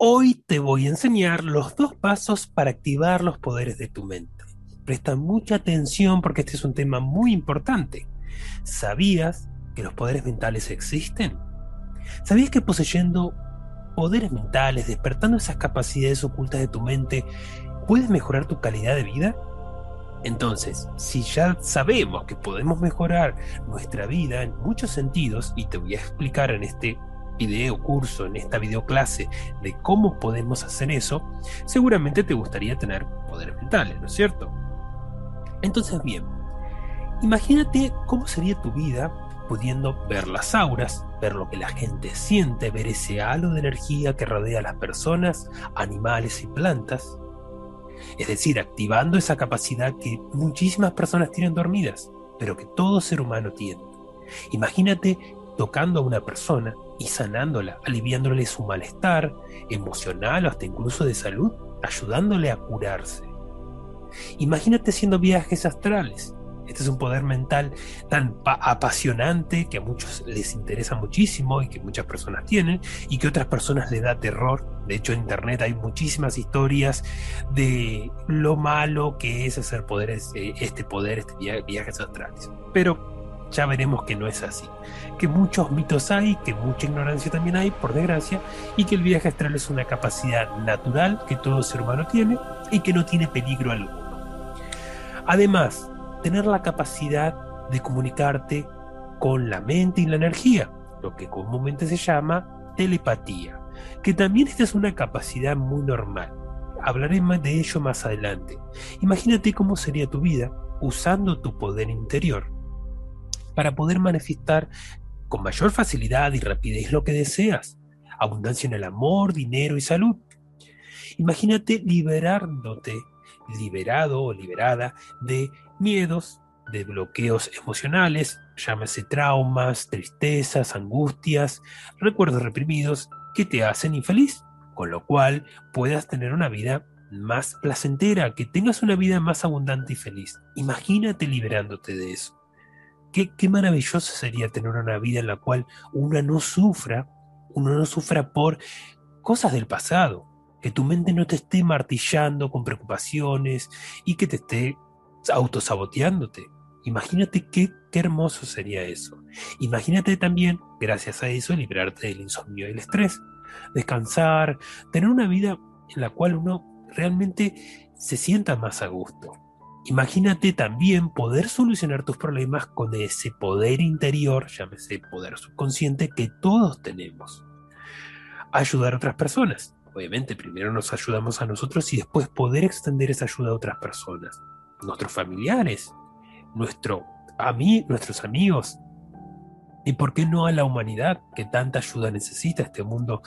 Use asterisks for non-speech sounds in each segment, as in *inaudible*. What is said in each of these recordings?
Hoy te voy a enseñar los dos pasos para activar los poderes de tu mente. Presta mucha atención porque este es un tema muy importante. ¿Sabías que los poderes mentales existen? ¿Sabías que poseyendo poderes mentales, despertando esas capacidades ocultas de tu mente, puedes mejorar tu calidad de vida? Entonces, si ya sabemos que podemos mejorar nuestra vida en muchos sentidos, y te voy a explicar en este video curso, en esta videoclase de cómo podemos hacer eso, seguramente te gustaría tener poderes mentales, ¿no es cierto? Entonces, bien, imagínate cómo sería tu vida pudiendo ver las auras, ver lo que la gente siente, ver ese halo de energía que rodea a las personas, animales y plantas. Es decir, activando esa capacidad que muchísimas personas tienen dormidas, pero que todo ser humano tiene. Imagínate tocando a una persona y sanándola, aliviándole su malestar emocional o hasta incluso de salud, ayudándole a curarse. Imagínate haciendo viajes astrales. Este es un poder mental tan apasionante que a muchos les interesa muchísimo y que muchas personas tienen y que otras personas les da terror. De hecho, en internet hay muchísimas historias de lo malo que es hacer poderes, eh, este poder, este viajes astrales. Pero ya veremos que no es así. Que muchos mitos hay, que mucha ignorancia también hay, por desgracia, y que el viaje astral es una capacidad natural que todo ser humano tiene y que no tiene peligro alguno. Además, tener la capacidad de comunicarte con la mente y la energía, lo que comúnmente se llama telepatía, que también esta es una capacidad muy normal. Hablaré más de ello más adelante. Imagínate cómo sería tu vida usando tu poder interior para poder manifestar con mayor facilidad y rapidez lo que deseas. Abundancia en el amor, dinero y salud. Imagínate liberándote, liberado o liberada de miedos, de bloqueos emocionales, llámese traumas, tristezas, angustias, recuerdos reprimidos que te hacen infeliz, con lo cual puedas tener una vida más placentera, que tengas una vida más abundante y feliz. Imagínate liberándote de eso. Qué, maravilloso sería tener una vida en la cual uno no sufra, uno no sufra por cosas del pasado, que tu mente no te esté martillando con preocupaciones y que te esté autosaboteándote. Imagínate qué, qué hermoso sería eso. Imagínate también, gracias a eso, liberarte del insomnio y el estrés, descansar, tener una vida en la cual uno realmente se sienta más a gusto. Imagínate también poder solucionar tus problemas con ese poder interior, llámese poder subconsciente, que todos tenemos. Ayudar a otras personas. Obviamente primero nos ayudamos a nosotros y después poder extender esa ayuda a otras personas. Nuestros familiares, nuestro, a mí, nuestros amigos. Y por qué no a la humanidad que tanta ayuda necesita este mundo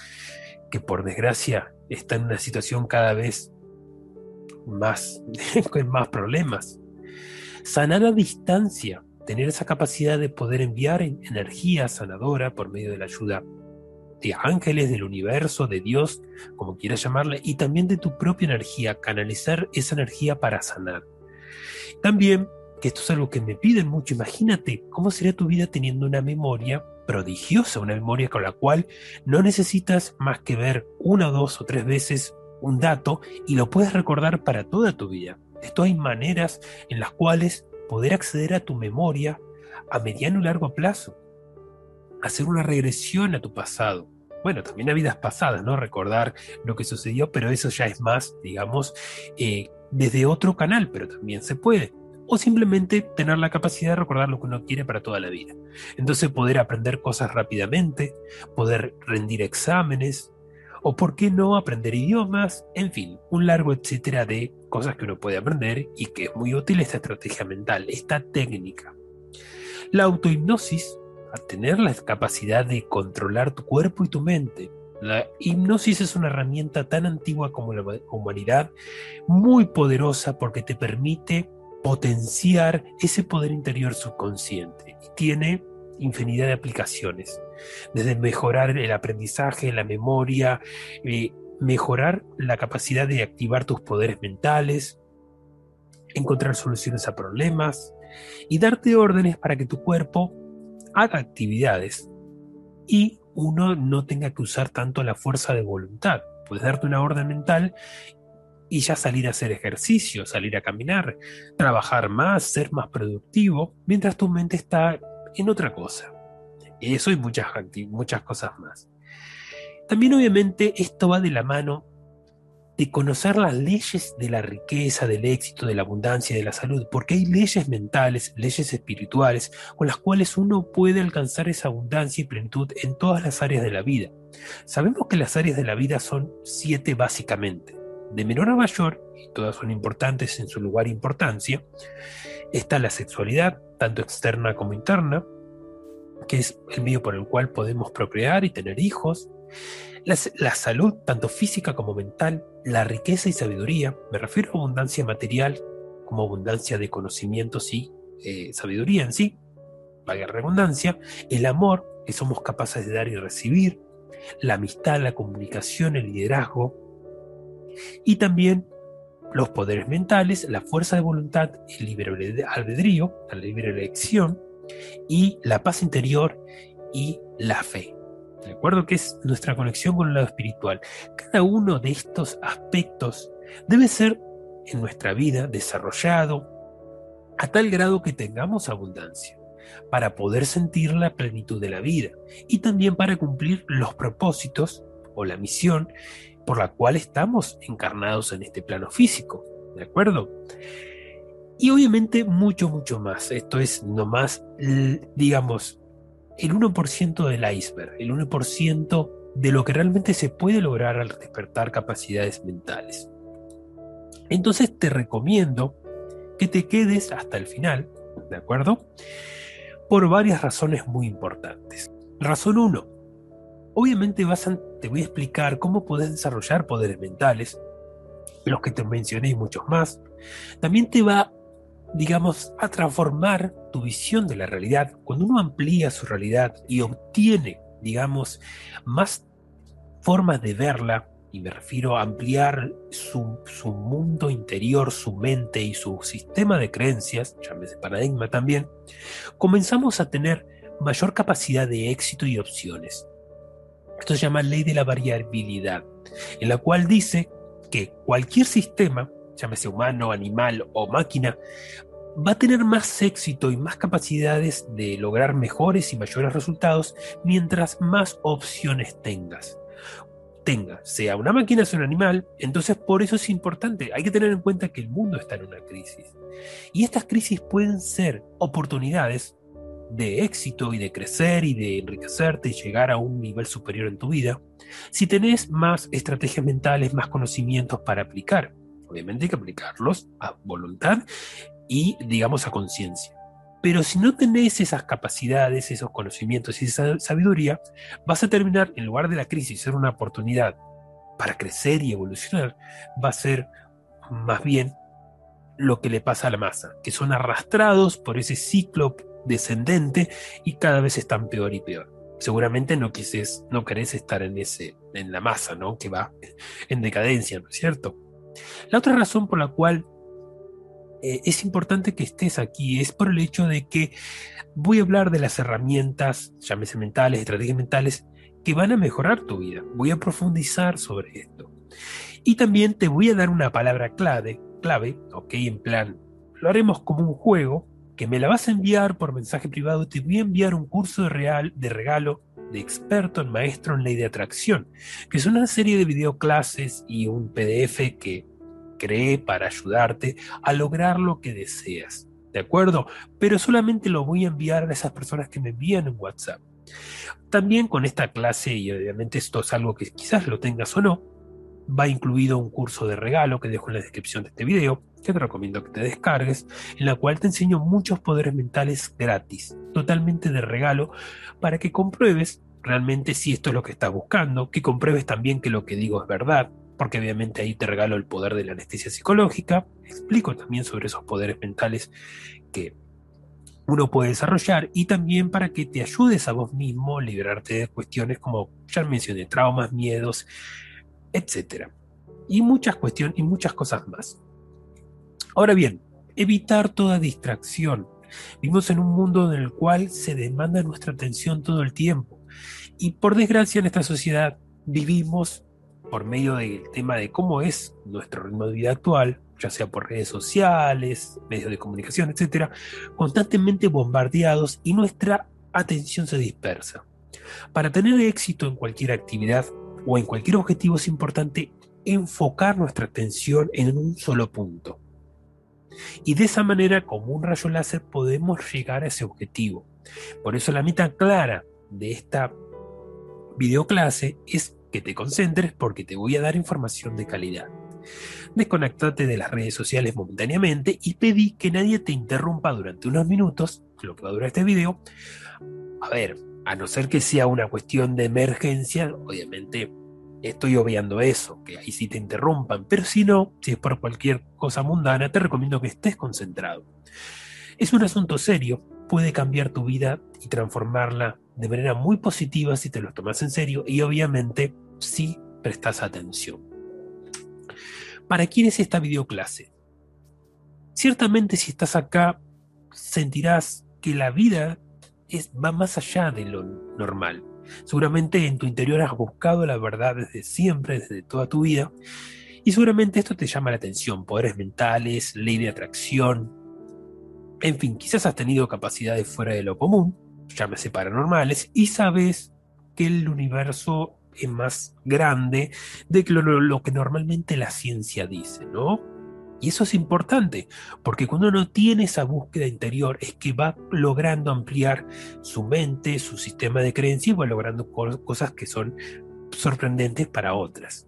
que por desgracia está en una situación cada vez más, *laughs* con más problemas. Sanar a distancia, tener esa capacidad de poder enviar energía sanadora por medio de la ayuda de ángeles, del universo, de Dios, como quieras llamarle, y también de tu propia energía, canalizar esa energía para sanar. También, que esto es algo que me piden mucho, imagínate cómo sería tu vida teniendo una memoria prodigiosa, una memoria con la cual no necesitas más que ver una, dos o tres veces un dato y lo puedes recordar para toda tu vida. Esto hay maneras en las cuales poder acceder a tu memoria a mediano y largo plazo. Hacer una regresión a tu pasado. Bueno, también a vidas pasadas, ¿no? Recordar lo que sucedió, pero eso ya es más, digamos, eh, desde otro canal, pero también se puede. O simplemente tener la capacidad de recordar lo que uno quiere para toda la vida. Entonces poder aprender cosas rápidamente, poder rendir exámenes, o por qué no aprender idiomas, en fin, un largo etcétera de cosas que uno puede aprender y que es muy útil esta estrategia mental, esta técnica. La autohipnosis, a tener la capacidad de controlar tu cuerpo y tu mente, La hipnosis es una herramienta tan antigua como la humanidad, muy poderosa porque te permite potenciar ese poder interior subconsciente y tiene infinidad de aplicaciones, desde mejorar el aprendizaje, la memoria, eh, mejorar la capacidad de activar tus poderes mentales, encontrar soluciones a problemas y darte órdenes para que tu cuerpo haga actividades y uno no tenga que usar tanto la fuerza de voluntad. Puedes darte una orden mental y ya salir a hacer ejercicio, salir a caminar, trabajar más, ser más productivo, mientras tu mente está en otra cosa. Eso y muchas, muchas cosas más. También obviamente esto va de la mano de conocer las leyes de la riqueza, del éxito, de la abundancia, de la salud, porque hay leyes mentales, leyes espirituales, con las cuales uno puede alcanzar esa abundancia y plenitud en todas las áreas de la vida. Sabemos que las áreas de la vida son siete básicamente. De menor a mayor, y todas son importantes en su lugar e importancia, está la sexualidad, tanto externa como interna, que es el medio por el cual podemos procrear y tener hijos, la, salud, tanto física como mental, la riqueza y sabiduría, me refiero a abundancia material como abundancia de conocimientos y eh, sabiduría en sí, valga redundancia, el amor que somos capaces de dar y recibir, la amistad, la comunicación, el liderazgo, y también los poderes mentales, la fuerza de voluntad, el libre albedrío, la libre elección, y la paz interior y la fe. ¿De acuerdo? Que es nuestra conexión con el lado espiritual. Cada uno de estos aspectos debe ser en nuestra vida desarrollado a tal grado que tengamos abundancia para poder sentir la plenitud de la vida y también para cumplir los propósitos o la misión por la cual estamos encarnados en este plano físico. ¿De acuerdo? Y obviamente mucho, mucho más. Esto es nomás, digamos, el 1% del iceberg, el 1% de lo que realmente se puede lograr al despertar capacidades mentales. Entonces te recomiendo que te quedes hasta el final, ¿de acuerdo? Por varias razones muy importantes. Razón 1. Obviamente vas te voy a explicar cómo puedes desarrollar poderes mentales, los que te mencioné y muchos más. También te va digamos, a transformar tu visión de la realidad. Cuando uno amplía su realidad y obtiene, digamos, más formas de verla, y me refiero a ampliar su, su mundo interior, su mente y su sistema de creencias, llámese paradigma también, comenzamos a tener mayor capacidad de éxito y opciones. Esto se llama ley de la variabilidad, en la cual dice que cualquier sistema llámese humano, animal o máquina, va a tener más éxito y más capacidades de lograr mejores y mayores resultados mientras más opciones tengas. Tenga, sea una máquina, sea un animal, entonces por eso es importante, hay que tener en cuenta que el mundo está en una crisis. Y estas crisis pueden ser oportunidades de éxito y de crecer y de enriquecerte y llegar a un nivel superior en tu vida, si tenés más estrategias mentales, más conocimientos para aplicar. Obviamente hay que aplicarlos a voluntad y, digamos, a conciencia. Pero si no tenés esas capacidades, esos conocimientos y esa sabiduría, vas a terminar, en lugar de la crisis ser una oportunidad para crecer y evolucionar, va a ser más bien lo que le pasa a la masa, que son arrastrados por ese ciclo descendente y cada vez están peor y peor. Seguramente no quises, no querés estar en ese, en la masa, ¿no? Que va en decadencia, ¿no es cierto? La otra razón por la cual eh, es importante que estés aquí es por el hecho de que voy a hablar de las herramientas, llámese mentales, estrategias mentales, que van a mejorar tu vida. Voy a profundizar sobre esto. Y también te voy a dar una palabra clave, clave, ok, en plan, lo haremos como un juego, que me la vas a enviar por mensaje privado, te voy a enviar un curso de, real, de regalo de experto en maestro en ley de atracción, que es una serie de videoclases y un PDF que creé para ayudarte a lograr lo que deseas. ¿De acuerdo? Pero solamente lo voy a enviar a esas personas que me envían en WhatsApp. También con esta clase, y obviamente esto es algo que quizás lo tengas o no, va incluido un curso de regalo que dejo en la descripción de este video, que te recomiendo que te descargues, en la cual te enseño muchos poderes mentales gratis, totalmente de regalo, para que compruebes realmente si esto es lo que estás buscando, que compruebes también que lo que digo es verdad, porque obviamente ahí te regalo el poder de la anestesia psicológica, explico también sobre esos poderes mentales que uno puede desarrollar y también para que te ayudes a vos mismo liberarte de cuestiones como ya mencioné, traumas, miedos, etc. Y muchas cuestiones y muchas cosas más. Ahora bien, evitar toda distracción. Vivimos en un mundo en el cual se demanda nuestra atención todo el tiempo. Y por desgracia en esta sociedad vivimos por medio del tema de cómo es nuestro ritmo de vida actual, ya sea por redes sociales, medios de comunicación, etcétera, constantemente bombardeados y nuestra atención se dispersa. Para tener éxito en cualquier actividad o en cualquier objetivo es importante enfocar nuestra atención en un solo punto. Y de esa manera, como un rayo láser, podemos llegar a ese objetivo. Por eso la meta clara de esta videoclase es que te concentres porque te voy a dar información de calidad. Desconectate de las redes sociales momentáneamente y pedí que nadie te interrumpa durante unos minutos, lo que va a durar este video. A ver, a no ser que sea una cuestión de emergencia, obviamente estoy obviando eso, que ahí sí te interrumpan, pero si no, si es por cualquier cosa mundana, te recomiendo que estés concentrado. Es un asunto serio, puede cambiar tu vida y transformarla de manera muy positiva si te lo tomas en serio y obviamente si prestas atención. ¿Para quién es esta videoclase? Ciertamente si estás acá sentirás que la vida es, va más allá de lo normal. Seguramente en tu interior has buscado la verdad desde siempre, desde toda tu vida, y seguramente esto te llama la atención, poderes mentales, ley de atracción, en fin, quizás has tenido capacidades fuera de lo común, llámese paranormales, y sabes que el universo es más grande de lo, lo, que normalmente la ciencia dice, ¿no? Y eso es importante, porque cuando uno tiene esa búsqueda interior es que va logrando ampliar su mente, su sistema de creencias y va logrando cosas que son sorprendentes para otras.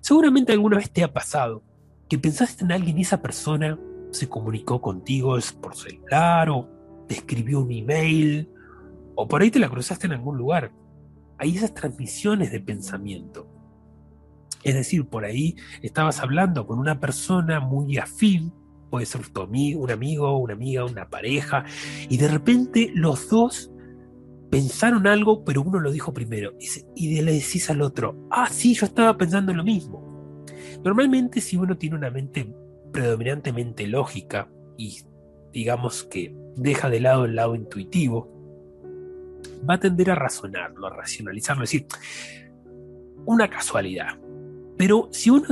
Seguramente alguna vez te ha pasado que pensaste en alguien y esa persona se comunicó contigo por celular o te escribió un email o por ahí te la cruzaste en algún lugar. Hay esas transmisiones de pensamiento. Es decir, por ahí estabas hablando con una persona muy afín, puede ser tu amigo, un amigo, una amiga, una pareja, y de repente los dos pensaron algo, pero uno lo dijo primero, y le decís al otro, ah, sí, yo estaba pensando lo mismo. Normalmente si uno tiene una mente predominantemente lógica y digamos que deja de lado el lado intuitivo, va a tender a razonarlo, a racionalizarlo, es decir, una casualidad. Pero si uno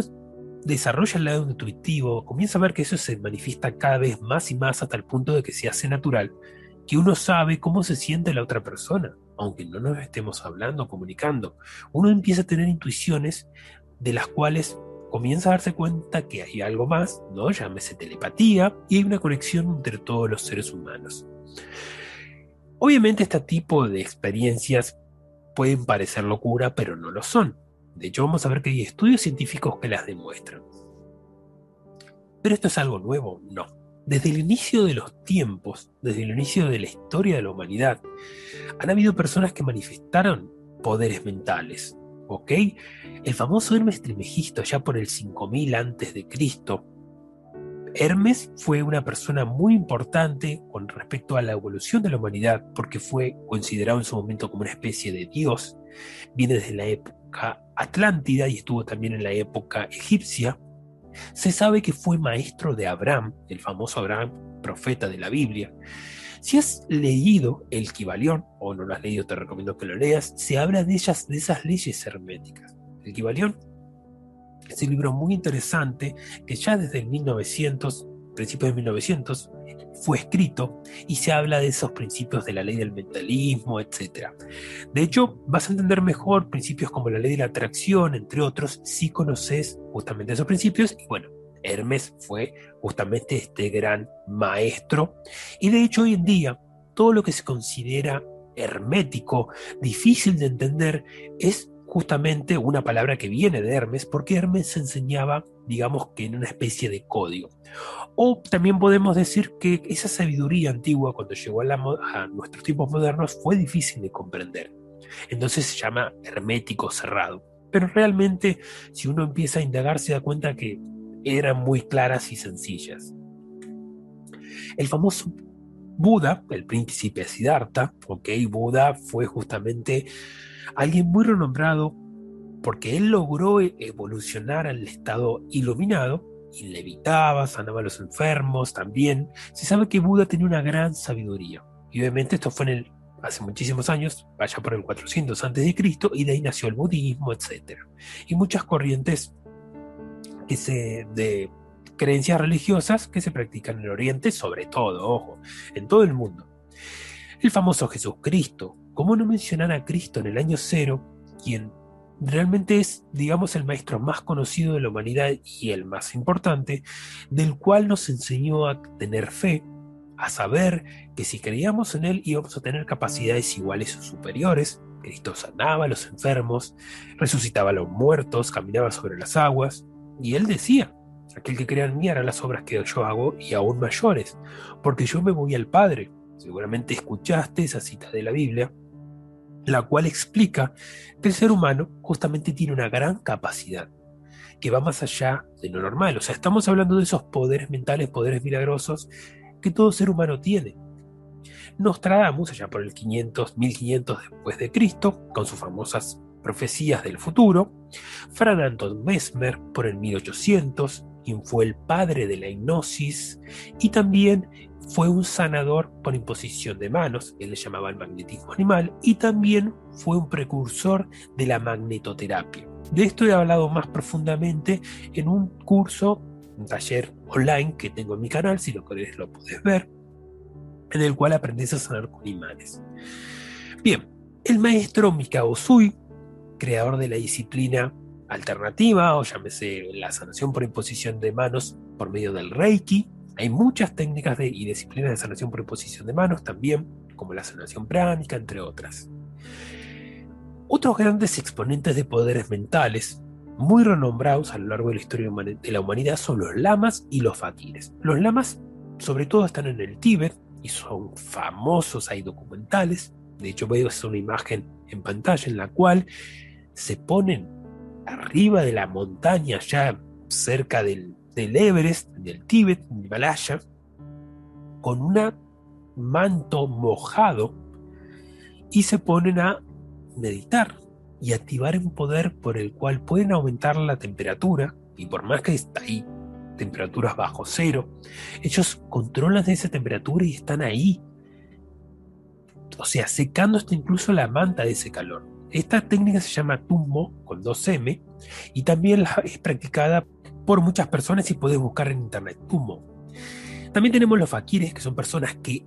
desarrolla el lado intuitivo, comienza a ver que eso se manifiesta cada vez más y más hasta el punto de que se hace natural, que uno sabe cómo se siente la otra persona, aunque no nos estemos hablando, comunicando. Uno empieza a tener intuiciones de las cuales comienza a darse cuenta que hay algo más, ¿no? Llámese telepatía, y hay una conexión entre todos los seres humanos. Obviamente este tipo de experiencias pueden parecer locura, pero no lo son. De hecho, vamos a ver que hay estudios científicos que las demuestran. ¿Pero esto es algo nuevo? No. Desde el inicio de los tiempos, desde el inicio de la historia de la humanidad, han habido personas que manifestaron poderes mentales, ¿ok? El famoso Hermes Trimegisto, ya por el 5000 antes de Cristo. Hermes fue una persona muy importante con respecto a la evolución de la humanidad, porque fue considerado en su momento como una especie de dios. Viene desde la época atlántida y estuvo también en la época egipcia. Se sabe que fue maestro de Abraham, el famoso Abraham, profeta de la Biblia. Si has leído el Kibalión, o no lo has leído, te recomiendo que lo leas, se habla de, de esas leyes herméticas. El Kibalión es un libro muy interesante que ya desde el 1900, principios de 1900, fue escrito y se habla de esos principios de la ley del mentalismo, etc. De hecho, vas a entender mejor principios como la ley de la atracción, entre otros, si conoces justamente esos principios y bueno, Hermes fue justamente este gran maestro. Y de hecho hoy en día todo lo que se considera hermético, difícil de entender, es justamente una palabra que viene de Hermes, porque Hermes enseñaba, digamos que en una especie de código. O también podemos decir que esa sabiduría antigua, cuando llegó a, nuestros tiempos modernos, fue difícil de comprender. Entonces se llama hermético cerrado. Pero realmente, si uno empieza a indagar, se da cuenta que eran muy claras y sencillas. El famoso Buda, el príncipe Siddhartha, ok, Buda fue justamente alguien muy renombrado porque él logró evolucionar al estado iluminado y levitaba, sanaba a los enfermos también. Se sabe que Buda tenía una gran sabiduría. Y obviamente esto fue hace muchísimos años, vaya por el 400 a.C., y de ahí nació el budismo, etc. Y muchas corrientes que se, de creencias religiosas que se practican en el Oriente, sobre todo, ojo, en todo el mundo. El famoso Jesucristo, ¿cómo no mencionar a Cristo en el año cero, quien realmente es, digamos, el maestro más conocido de la humanidad y el más importante, del cual nos enseñó a tener fe, a saber que si creíamos en Él íbamos a tener capacidades iguales o superiores. Cristo sanaba a los enfermos, resucitaba a los muertos, caminaba sobre las aguas, y Él decía, aquel que crea en mí hará las obras que yo hago y aún mayores, porque yo me voy al Padre. Seguramente escuchaste esa cita de la Biblia, la cual explica que el ser humano justamente tiene una gran capacidad que va más allá de lo normal. O sea, estamos hablando de esos poderes mentales, poderes milagrosos que todo ser humano tiene. Nostradamus, allá por el 500, 1500 después de Cristo, con sus famosas profecías del futuro, Fran Anton Mesmer por el 1800, quien fue el padre de la hipnosis, y también fue un sanador por imposición de manos, él le llamaba el magnetismo animal, y también fue un precursor de la magnetoterapia. De esto he hablado más profundamente en un curso, un taller online que tengo en mi canal, si lo querés lo puedes ver, en el cual aprendes a sanar con imanes. Bien, el maestro Mikao Sui, creador de la disciplina alternativa, o llámese la sanación por imposición de manos por medio del Reiki, hay muchas técnicas y disciplinas de sanación por imposición de manos también, como la sanación pránica, entre otras. Otros grandes exponentes de poderes mentales, muy renombrados a lo largo de la historia de la humanidad, son los lamas y los fakires. Los lamas, sobre todo, están en el Tíbet y son famosos, hay documentales. De hecho, veo una imagen en pantalla en la cual se ponen arriba de la montaña, ya cerca del, Everest, del Tíbet, del Himalaya, con un manto mojado y se ponen a meditar y activar un poder por el cual pueden aumentar la temperatura y por más que está ahí temperaturas bajo cero, ellos controlan esa temperatura y están ahí. O sea, secando hasta incluso la manta de ese calor. Esta técnica se llama Tummo con 2M y también es practicada por muchas personas y puedes buscar en internet Tummo. También tenemos los fakires, que son personas que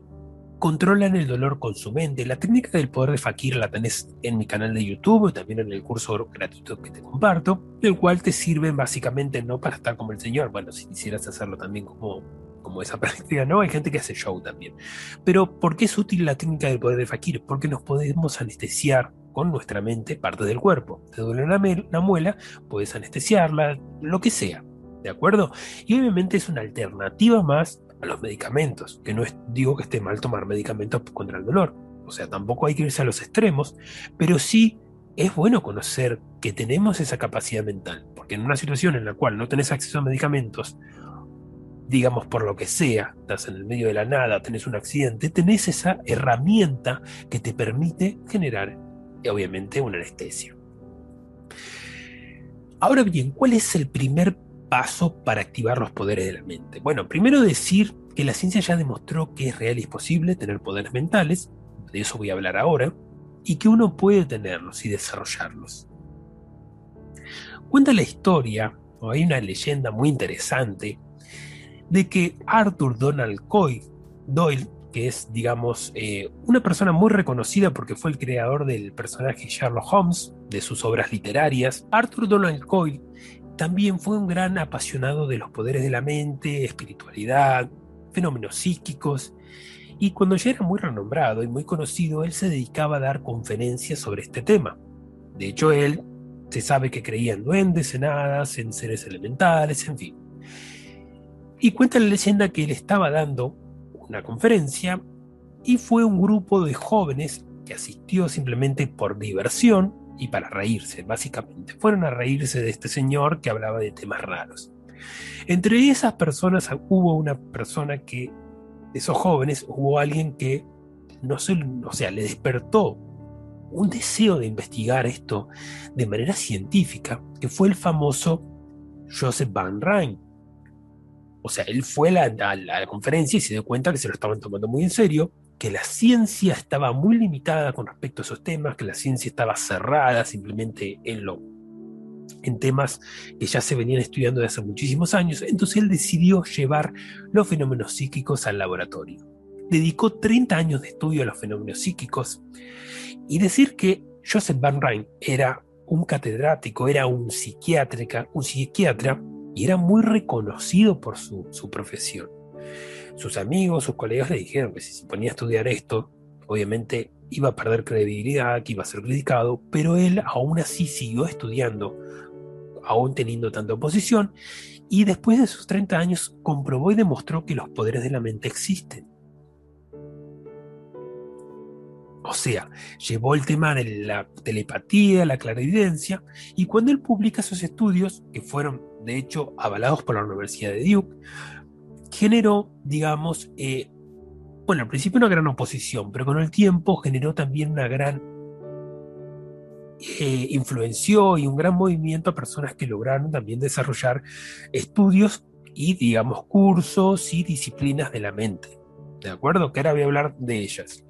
controlan el dolor con su mente. La técnica del poder de fakir la tenés en mi canal de YouTube y también en el curso gratuito que te comparto, del cual te sirve básicamente no para estar como el Señor, bueno, si quisieras hacerlo también como, como esa *laughs* práctica, ¿no? Hay gente que hace show también. Pero ¿por qué es útil la técnica del poder de fakir? Porque nos podemos anestesiar con nuestra mente parte del cuerpo. Te duele una muela, puedes anestesiarla, lo que sea. ¿de acuerdo? Y obviamente es una alternativa más a los medicamentos, que no es, digo que esté mal tomar medicamentos contra el dolor, o sea, tampoco hay que irse a los extremos, pero sí es bueno conocer que tenemos esa capacidad mental, porque en una situación en la cual no tenés acceso a medicamentos, digamos por lo que sea, estás en el medio de la nada, tenés un accidente, tenés esa herramienta que te permite generar, obviamente, una anestesia. Ahora bien, ¿cuál es el primer paso para activar los poderes de la mente? Bueno, primero decir que la ciencia ya demostró que es real y posible tener poderes mentales, de eso voy a hablar ahora, y que uno puede tenerlos y desarrollarlos. Cuenta la historia, o hay una leyenda muy interesante, de que Arthur Donald Coy, Doyle, que es, digamos, eh, una persona muy reconocida porque fue el creador del personaje Sherlock Holmes, de sus obras literarias, Arthur Donald Coyle también fue un gran apasionado de los poderes de la mente, espiritualidad, fenómenos psíquicos, y cuando ya era muy renombrado y muy conocido, él se dedicaba a dar conferencias sobre este tema. De hecho, él se sabe que creía en duendes, en hadas, en seres elementales, en fin. Y cuenta la leyenda que él estaba dando una conferencia y fue un grupo de jóvenes que asistió simplemente por diversión y para reírse, básicamente. Fueron a reírse de este señor que hablaba de temas raros. Entre esas personas hubo una persona que, de esos jóvenes, hubo alguien que no se, o sea, le despertó un deseo de investigar esto de manera científica, que fue el famoso Joseph Van Rijn. O sea, él fue a la, conferencia y se dio cuenta que se lo estaban tomando muy en serio, que la ciencia estaba muy limitada con respecto a esos temas, que la ciencia estaba cerrada simplemente en, lo, en temas que ya se venían estudiando desde hace muchísimos años. Entonces él decidió llevar los fenómenos psíquicos al laboratorio. Dedicó 30 años de estudio a los fenómenos psíquicos y decir que Joseph Van Rijn era un catedrático, era un psiquiatra, un psiquiatra y era muy reconocido por su, profesión. Sus amigos, sus colegas le dijeron que si se ponía a estudiar esto, obviamente iba a perder credibilidad, que iba a ser criticado, pero él aún así siguió estudiando, aún teniendo tanta oposición, y después de sus 30 años comprobó y demostró que los poderes de la mente existen. O sea, llevó el tema de la telepatía, la clarividencia, y cuando él publica esos estudios, que fueron de hecho avalados por la Universidad de Duke, generó, digamos, eh, bueno, al principio una gran oposición, pero con el tiempo generó también una gran eh, influenció y un gran movimiento a personas que lograron también desarrollar estudios y, digamos, cursos y disciplinas de la mente. ¿De acuerdo? Que ahora voy a hablar de ellas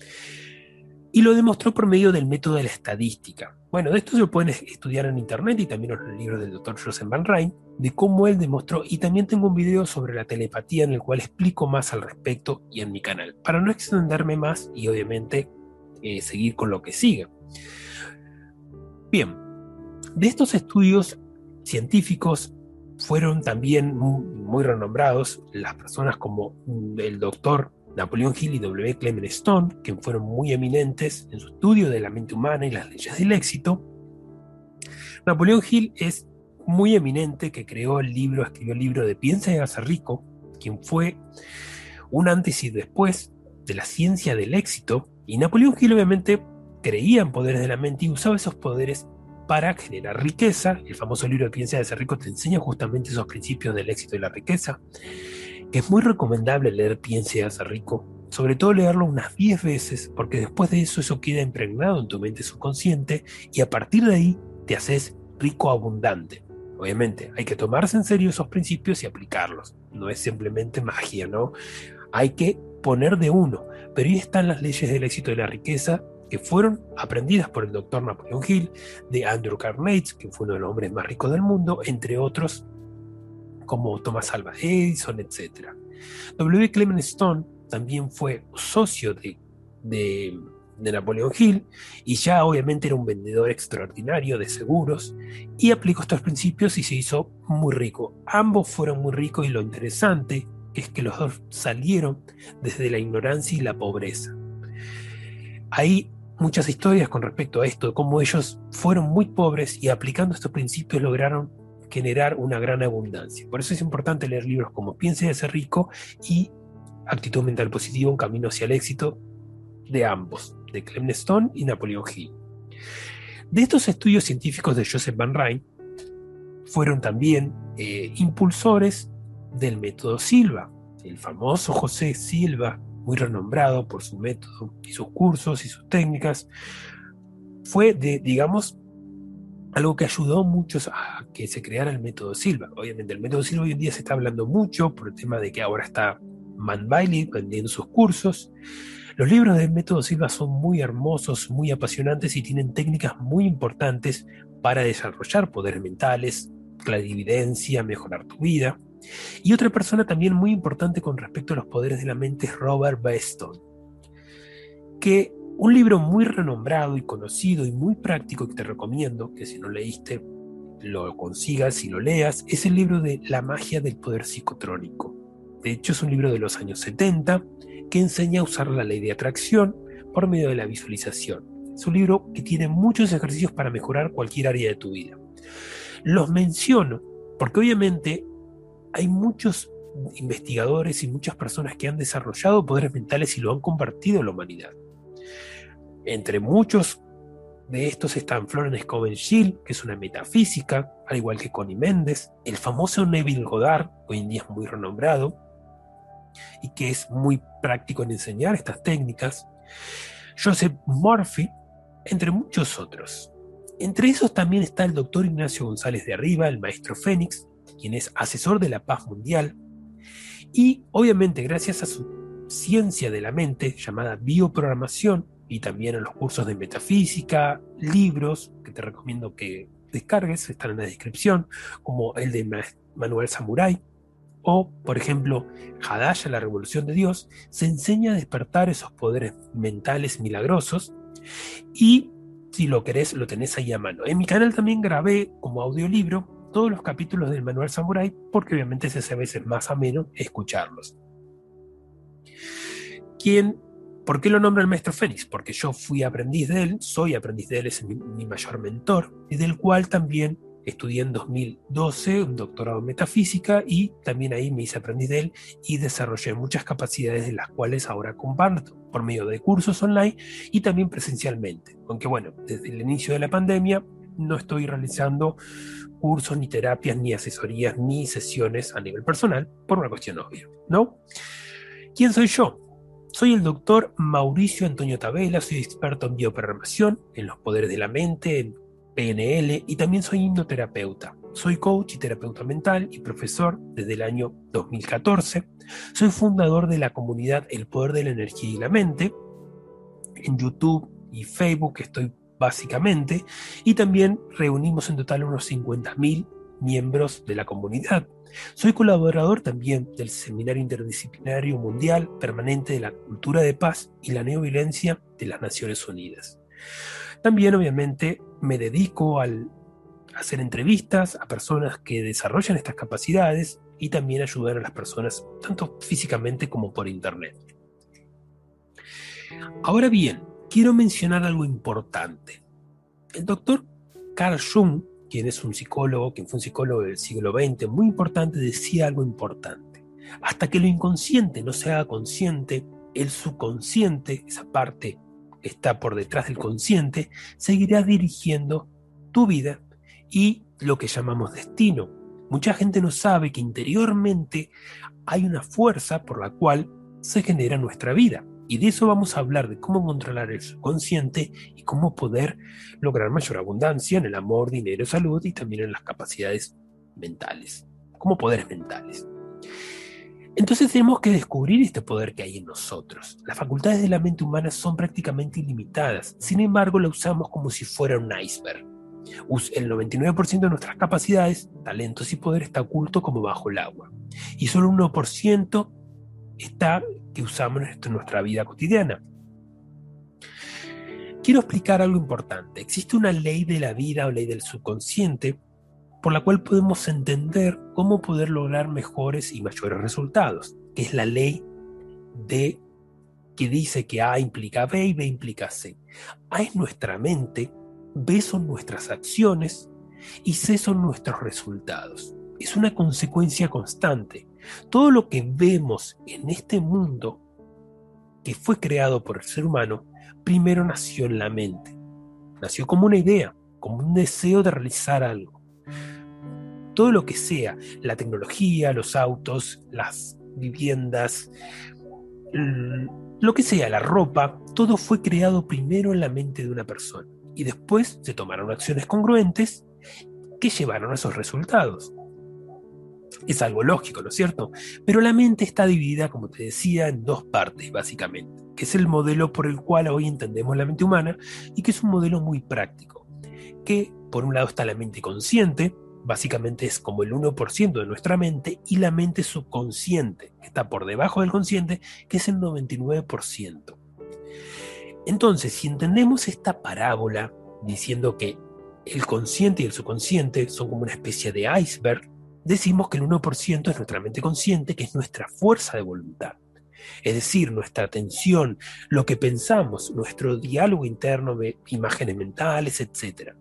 y lo demostró por medio del método de la estadística. Bueno, de esto se lo pueden estudiar en internet y también en los libros del doctor Joseph Van Rijn, de cómo él demostró, y también tengo un video sobre la telepatía en el cual explico más al respecto y en mi canal, para no extenderme más y obviamente eh, seguir con lo que sigue. Bien, de estos estudios científicos fueron también muy renombrados las personas como el doctor Napoleón Hill y W. Clement Stone, que fueron muy eminentes en su estudio de la mente humana y las leyes del éxito. Napoleón Hill es muy eminente, que creó el libro, escribió el libro de Piensa y hágase rico, quien fue un antes y después de la ciencia del éxito. Y Napoleón Hill obviamente creía en poderes de la mente y usaba esos poderes para generar riqueza. El famoso libro de Piensa y hágase rico te enseña justamente esos principios del éxito y la riqueza que es muy recomendable leer Piense y hace rico, sobre todo leerlo unas 10 veces, porque después de eso eso queda impregnado en tu mente subconsciente y a partir de ahí te haces rico abundante. Obviamente, hay que tomarse en serio esos principios y aplicarlos. No es simplemente magia, ¿no? Hay que poner de uno. Pero ahí están las leyes del éxito y la riqueza que fueron aprendidas por el doctor Napoleon Hill, de Andrew Carnegie, que fue uno de los hombres más ricos del mundo, entre otros como Thomas Alva Edison, etc. W. Clement Stone también fue socio de, de, Napoleon Hill y ya obviamente era un vendedor extraordinario de seguros y aplicó estos principios y se hizo muy rico. Ambos fueron muy ricos y lo interesante es que los dos salieron desde la ignorancia y la pobreza. Hay muchas historias con respecto a esto, de cómo ellos fueron muy pobres y aplicando estos principios lograron generar una gran abundancia. Por eso es importante leer libros como Piense de ser rico y Actitud mental positiva, un camino hacia el éxito de ambos, de Clement Stone y Napoleon Hill. De estos estudios científicos de Joseph Van Rijn, fueron también eh, impulsores del método Silva, el famoso José Silva, muy renombrado por su método y sus cursos y sus técnicas, fue de, digamos, algo que ayudó mucho a que se creara el método Silva. Obviamente el método Silva hoy en día se está hablando mucho por el tema de que ahora está Man Bailey vendiendo sus cursos. Los libros del método Silva son muy hermosos, muy apasionantes y tienen técnicas muy importantes para desarrollar poderes mentales, clarividencia, mejorar tu vida. Y otra persona también muy importante con respecto a los poderes de la mente es Robert Beston, que un libro muy renombrado y conocido y muy práctico que te recomiendo, que si no leíste lo consigas y lo leas, es el libro de La magia del poder psicotrónico. De hecho, es un libro de los años 70 que enseña a usar la ley de atracción por medio de la visualización. Es un libro que tiene muchos ejercicios para mejorar cualquier área de tu vida. Los menciono porque obviamente hay muchos investigadores y muchas personas que han desarrollado poderes mentales y lo han compartido a la humanidad. Entre muchos de estos están Florence Coven Schill, que es una metafísica, al igual que Connie Méndez, el famoso Neville Goddard, hoy en día es muy renombrado, y que es muy práctico en enseñar estas técnicas, Joseph Murphy, entre muchos otros. Entre esos también está el doctor Ignacio González de Arriba, el maestro Fénix, quien es asesor de la paz mundial, y obviamente gracias a su ciencia de la mente llamada bioprogramación y también a los cursos de metafísica, libros que te recomiendo que descargues, están en la descripción, como el de Manuel Samurai, o, por ejemplo, Hadasha, la revolución de Dios, se enseña a despertar esos poderes mentales milagrosos y si lo querés, lo tenés ahí a mano. En mi canal también grabé como audiolibro todos los capítulos del Manual Samurai porque obviamente se hace veces más ameno escucharlos. ¿Quién ¿Por qué lo nombra el maestro Fénix? Porque yo fui aprendiz de él, soy aprendiz de él, es mi, mayor mentor, y del cual también Estudié en 2012 un doctorado en metafísica y también ahí me hice aprendiz de él y desarrollé muchas capacidades de las cuales ahora comparto por medio de cursos online y también presencialmente. Aunque bueno, desde el inicio de la pandemia no estoy realizando cursos, ni terapias, ni asesorías, ni sesiones a nivel personal por una cuestión obvia, ¿no? ¿Quién soy yo? Soy el doctor Mauricio Antonio Tabela, soy experto en bioprogramación, en los poderes de la mente, en PNL y también soy hipnoterapeuta. Soy coach y terapeuta mental y profesor desde el año 2014. Soy fundador de la comunidad El Poder de la Energía y la Mente. En YouTube y Facebook estoy básicamente y también reunimos en total unos 50.000 miembros de la comunidad. Soy colaborador también del Seminario Interdisciplinario Mundial Permanente de la Cultura de Paz y la Neoviolencia de las Naciones Unidas. También obviamente me dedico al hacer entrevistas a personas que desarrollan estas capacidades y también ayudar a las personas tanto físicamente como por internet. Ahora bien, quiero mencionar algo importante. El doctor Carl Jung, quien es un psicólogo, quien fue un psicólogo del siglo XX, muy importante, decía algo importante. Hasta que lo inconsciente no se haga consciente, el subconsciente, esa parte está por detrás del consciente, seguirá dirigiendo tu vida y lo que llamamos destino. Mucha gente no sabe que interiormente hay una fuerza por la cual se genera nuestra vida. Y de eso vamos a hablar, de cómo controlar el subconsciente y cómo poder lograr mayor abundancia en el amor, dinero, salud y también en las capacidades mentales, como poderes mentales. Entonces tenemos que descubrir este poder que hay en nosotros. Las facultades de la mente humana son prácticamente ilimitadas, sin embargo la usamos como si fuera un iceberg. El 99% de nuestras capacidades, talentos y poder está oculto como bajo el agua. Y solo un 1% está que usamos en nuestra vida cotidiana. Quiero explicar algo importante. Existe una ley de la vida o ley del subconsciente por la cual podemos entender cómo poder lograr mejores y mayores resultados, que es la ley de que dice que A implica B y B implica C. A es nuestra mente, B son nuestras acciones y C son nuestros resultados. Es una consecuencia constante. Todo lo que vemos en este mundo que fue creado por el ser humano, primero nació en la mente. Nació como una idea, como un deseo de realizar algo todo lo que sea, la tecnología, los autos, las viviendas, lo que sea, la ropa, todo fue creado primero en la mente de una persona y después se tomaron acciones congruentes que llevaron a esos resultados. Es algo lógico, ¿no es cierto? Pero la mente está dividida, como te decía, en dos partes, básicamente, que es el modelo por el cual hoy entendemos la mente humana y que es un modelo muy práctico, que por un lado está la mente consciente, básicamente es como el 1% de nuestra mente, y la mente subconsciente, que está por debajo del consciente, que es el 99%. Entonces, si entendemos esta parábola diciendo que el consciente y el subconsciente son como una especie de iceberg, decimos que el 1% es nuestra mente consciente, que es nuestra fuerza de voluntad. Es decir, nuestra atención, lo que pensamos, nuestro diálogo interno de imágenes mentales, etc.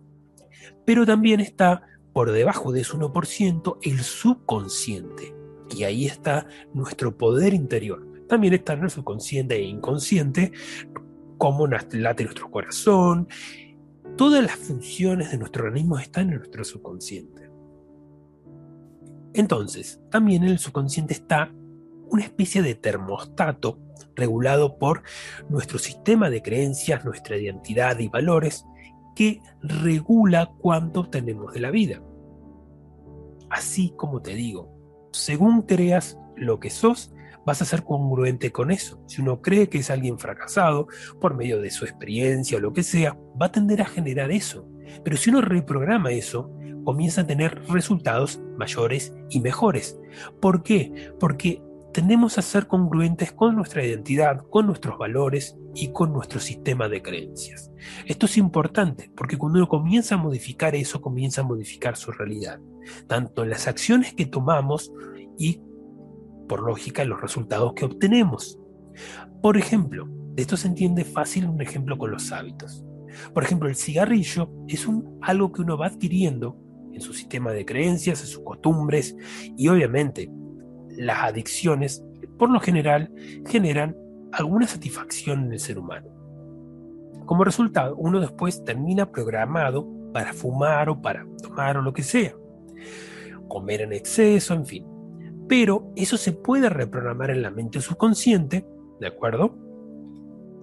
Pero también está por debajo de ese 1% el subconsciente. Y ahí está nuestro poder interior. También está en el subconsciente e inconsciente cómo late nuestro corazón. Todas las funciones de nuestro organismo están en nuestro subconsciente. Entonces, también en el subconsciente está una especie de termostato regulado por nuestro sistema de creencias, nuestra identidad y valores que regula cuánto obtenemos de la vida. Así como te digo, según creas lo que sos, vas a ser congruente con eso. Si uno cree que es alguien fracasado por medio de su experiencia o lo que sea, va a tender a generar eso. Pero si uno reprograma eso, comienza a tener resultados mayores y mejores. ¿Por qué? Porque tendemos a ser congruentes con nuestra identidad, con nuestros valores y con nuestro sistema de creencias. Esto es importante porque cuando uno comienza a modificar eso, comienza a modificar su realidad, tanto en las acciones que tomamos y, por lógica, en los resultados que obtenemos. Por ejemplo, de esto se entiende fácil un ejemplo con los hábitos. Por ejemplo, el cigarrillo es un, algo que uno va adquiriendo en su sistema de creencias, en sus costumbres y obviamente las adicciones, por lo general, generan alguna satisfacción en el ser humano. Como resultado, uno después termina programado para fumar o para tomar o lo que sea, comer en exceso, en fin. Pero eso se puede reprogramar en la mente subconsciente, ¿de acuerdo?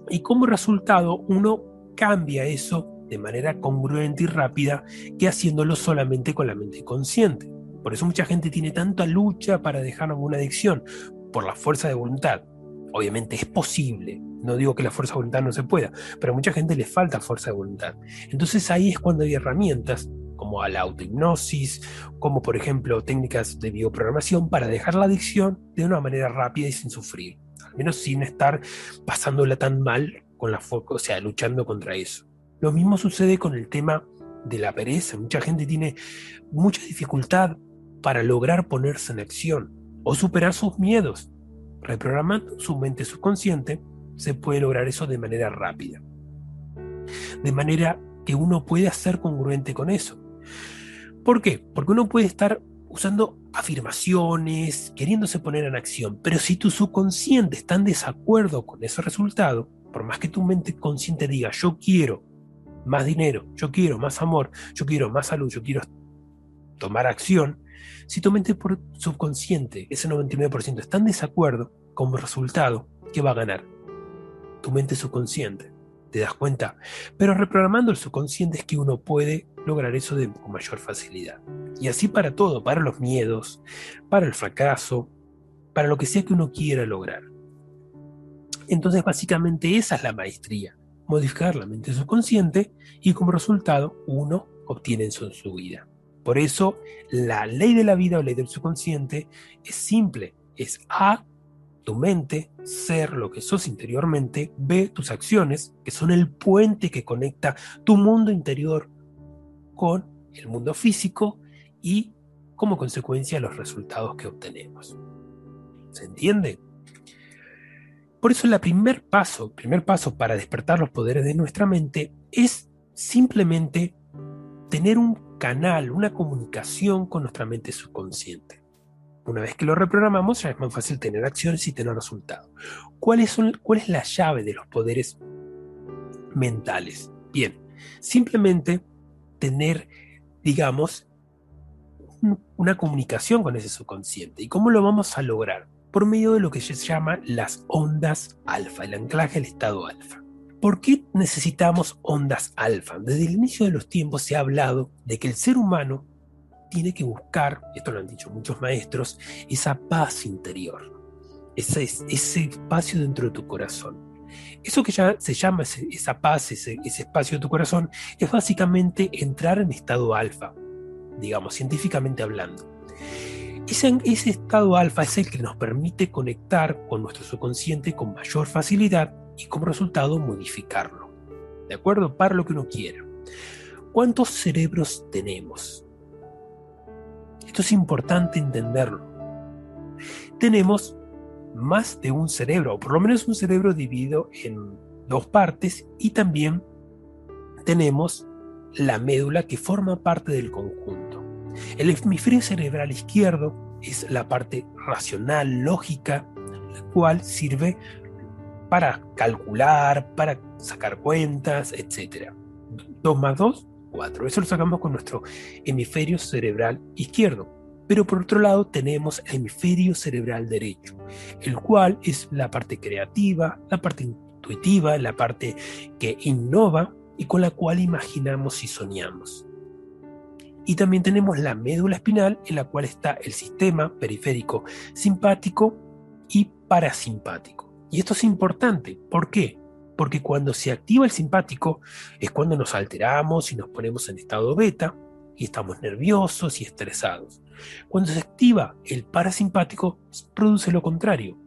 Y como resultado, uno cambia eso de manera congruente y rápida que haciéndolo solamente con la mente consciente. Por eso mucha gente tiene tanta lucha para dejar alguna adicción, por la fuerza de voluntad. Obviamente es posible, no digo que la fuerza de voluntad no se pueda, pero a mucha gente le falta fuerza de voluntad. Entonces ahí es cuando hay herramientas como la autohipnosis, como por ejemplo técnicas de bioprogramación para dejar la adicción de una manera rápida y sin sufrir, al menos sin estar pasándola tan mal con la o sea, luchando contra eso. Lo mismo sucede con el tema de la pereza. Mucha gente tiene mucha dificultad para lograr ponerse en acción o superar sus miedos. Reprogramando su mente subconsciente, se puede lograr eso de manera rápida. De manera que uno puede ser congruente con eso. ¿Por qué? Porque uno puede estar usando afirmaciones, queriéndose poner en acción, pero si tu subconsciente está en desacuerdo con ese resultado, por más que tu mente consciente diga yo quiero más dinero, yo quiero más amor, yo quiero más salud, yo quiero tomar acción, si tu mente por subconsciente, ese 99%, está en desacuerdo, como resultado, ¿qué va a ganar? Tu mente subconsciente. ¿Te das cuenta? Pero reprogramando el subconsciente es que uno puede lograr eso de, con mayor facilidad. Y así para todo, para los miedos, para el fracaso, para lo que sea que uno quiera lograr. Entonces básicamente esa es la maestría, modificar la mente subconsciente y como resultado uno obtiene eso en su vida. Por eso la ley de la vida o ley del subconsciente es simple, es A, tu mente, ser lo que sos interiormente, B, tus acciones, que son el puente que conecta tu mundo interior con el mundo físico y como consecuencia los resultados que obtenemos. ¿Se entiende? Por eso el primer paso, primer paso para despertar los poderes de nuestra mente es simplemente tener un canal, una comunicación con nuestra mente subconsciente. Una vez que lo reprogramamos, ya es más fácil tener acciones y tener resultados. ¿Cuál es, ¿Cuál es la llave de los poderes mentales? Bien, simplemente tener, digamos, una comunicación con ese subconsciente. ¿Y cómo lo vamos a lograr? Por medio de lo que se llama las ondas alfa, el anclaje al estado alfa. ¿Por qué necesitamos ondas alfa? Desde el inicio de los tiempos se ha hablado de que el ser humano tiene que buscar, esto lo han dicho muchos maestros, esa paz interior, ese, ese espacio dentro de tu corazón. Eso que ya se llama esa paz, ese, espacio de tu corazón, es básicamente entrar en estado alfa, digamos, científicamente hablando. Ese, ese estado alfa es el que nos permite conectar con nuestro subconsciente con mayor facilidad y como resultado modificarlo. ¿De acuerdo? Para lo que uno quiera. ¿Cuántos cerebros tenemos? Esto es importante entenderlo. Tenemos más de un cerebro, o por lo menos un cerebro dividido en dos partes, y también tenemos la médula que forma parte del conjunto. El hemisferio cerebral izquierdo es la parte racional, lógica, la cual sirve para calcular, para sacar cuentas, etc. 2 más 2, 4. Eso lo sacamos con nuestro hemisferio cerebral izquierdo. Pero por otro lado tenemos el hemisferio cerebral derecho, el cual es la parte creativa, la parte intuitiva, la parte que innova y con la cual imaginamos y soñamos. Y también tenemos la médula espinal en la cual está el sistema periférico simpático y parasimpático. Y esto es importante. ¿Por qué? Porque cuando se activa el simpático es cuando nos alteramos y nos ponemos en estado beta y estamos nerviosos y estresados. Cuando se activa el parasimpático produce lo contrario.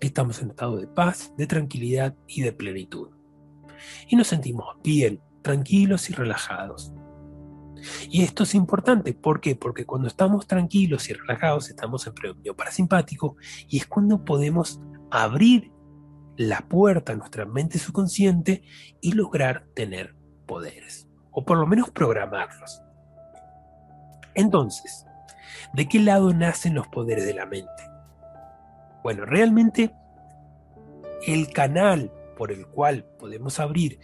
Estamos en estado de paz, de tranquilidad y de plenitud. Y nos sentimos bien, tranquilos y relajados. Y esto es importante, ¿por qué? Porque cuando estamos tranquilos y relajados estamos en predominio parasimpático y es cuando podemos abrir la puerta a nuestra mente subconsciente y lograr tener poderes, o por lo menos programarlos. Entonces, ¿de qué lado nacen los poderes de la mente? Bueno, realmente el canal por el cual podemos abrir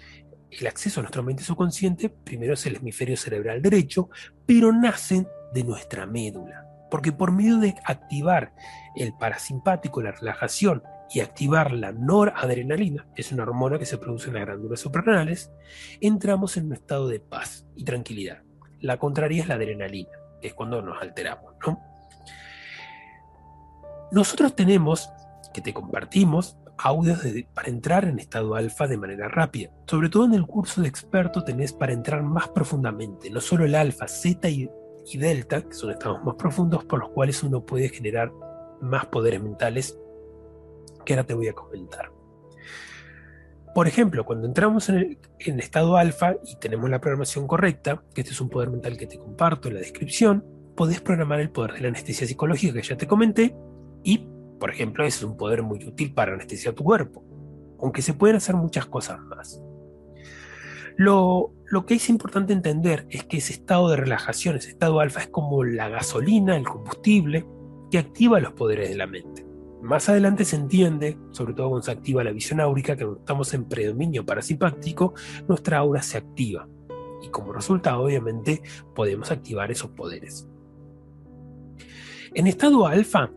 el acceso a nuestra mente subconsciente, primero es el hemisferio cerebral derecho, pero nacen de nuestra médula. Porque por medio de activar el parasimpático, la relajación, y activar la noradrenalina, es una hormona que se produce en las glándulas suprarrenales, entramos en un estado de paz y tranquilidad. La contraria es la adrenalina, que es cuando nos alteramos. Nosotros tenemos, que te compartimos, audios para entrar en estado alfa de manera rápida. Sobre todo en el curso de experto tenés para entrar más profundamente, no solo el alfa, zeta y, y delta, que son estados más profundos por los cuales uno puede generar más poderes mentales, que ahora te voy a comentar. Por ejemplo, cuando entramos en, el, estado alfa y tenemos la programación correcta, que este es un poder mental que te comparto en la descripción, podés programar el poder de la anestesia psicológica que ya te comenté y por ejemplo, es un poder muy útil para anestesiar tu cuerpo, aunque se pueden hacer muchas cosas más. Lo, que es importante entender es que ese estado de relajación, ese estado alfa, es como la gasolina, el combustible, que activa los poderes de la mente. Más adelante se entiende, sobre todo cuando se activa la visión áurica, que estamos en predominio parasimpático, nuestra aura se activa. Y como resultado, obviamente, podemos activar esos poderes. En estado alfa,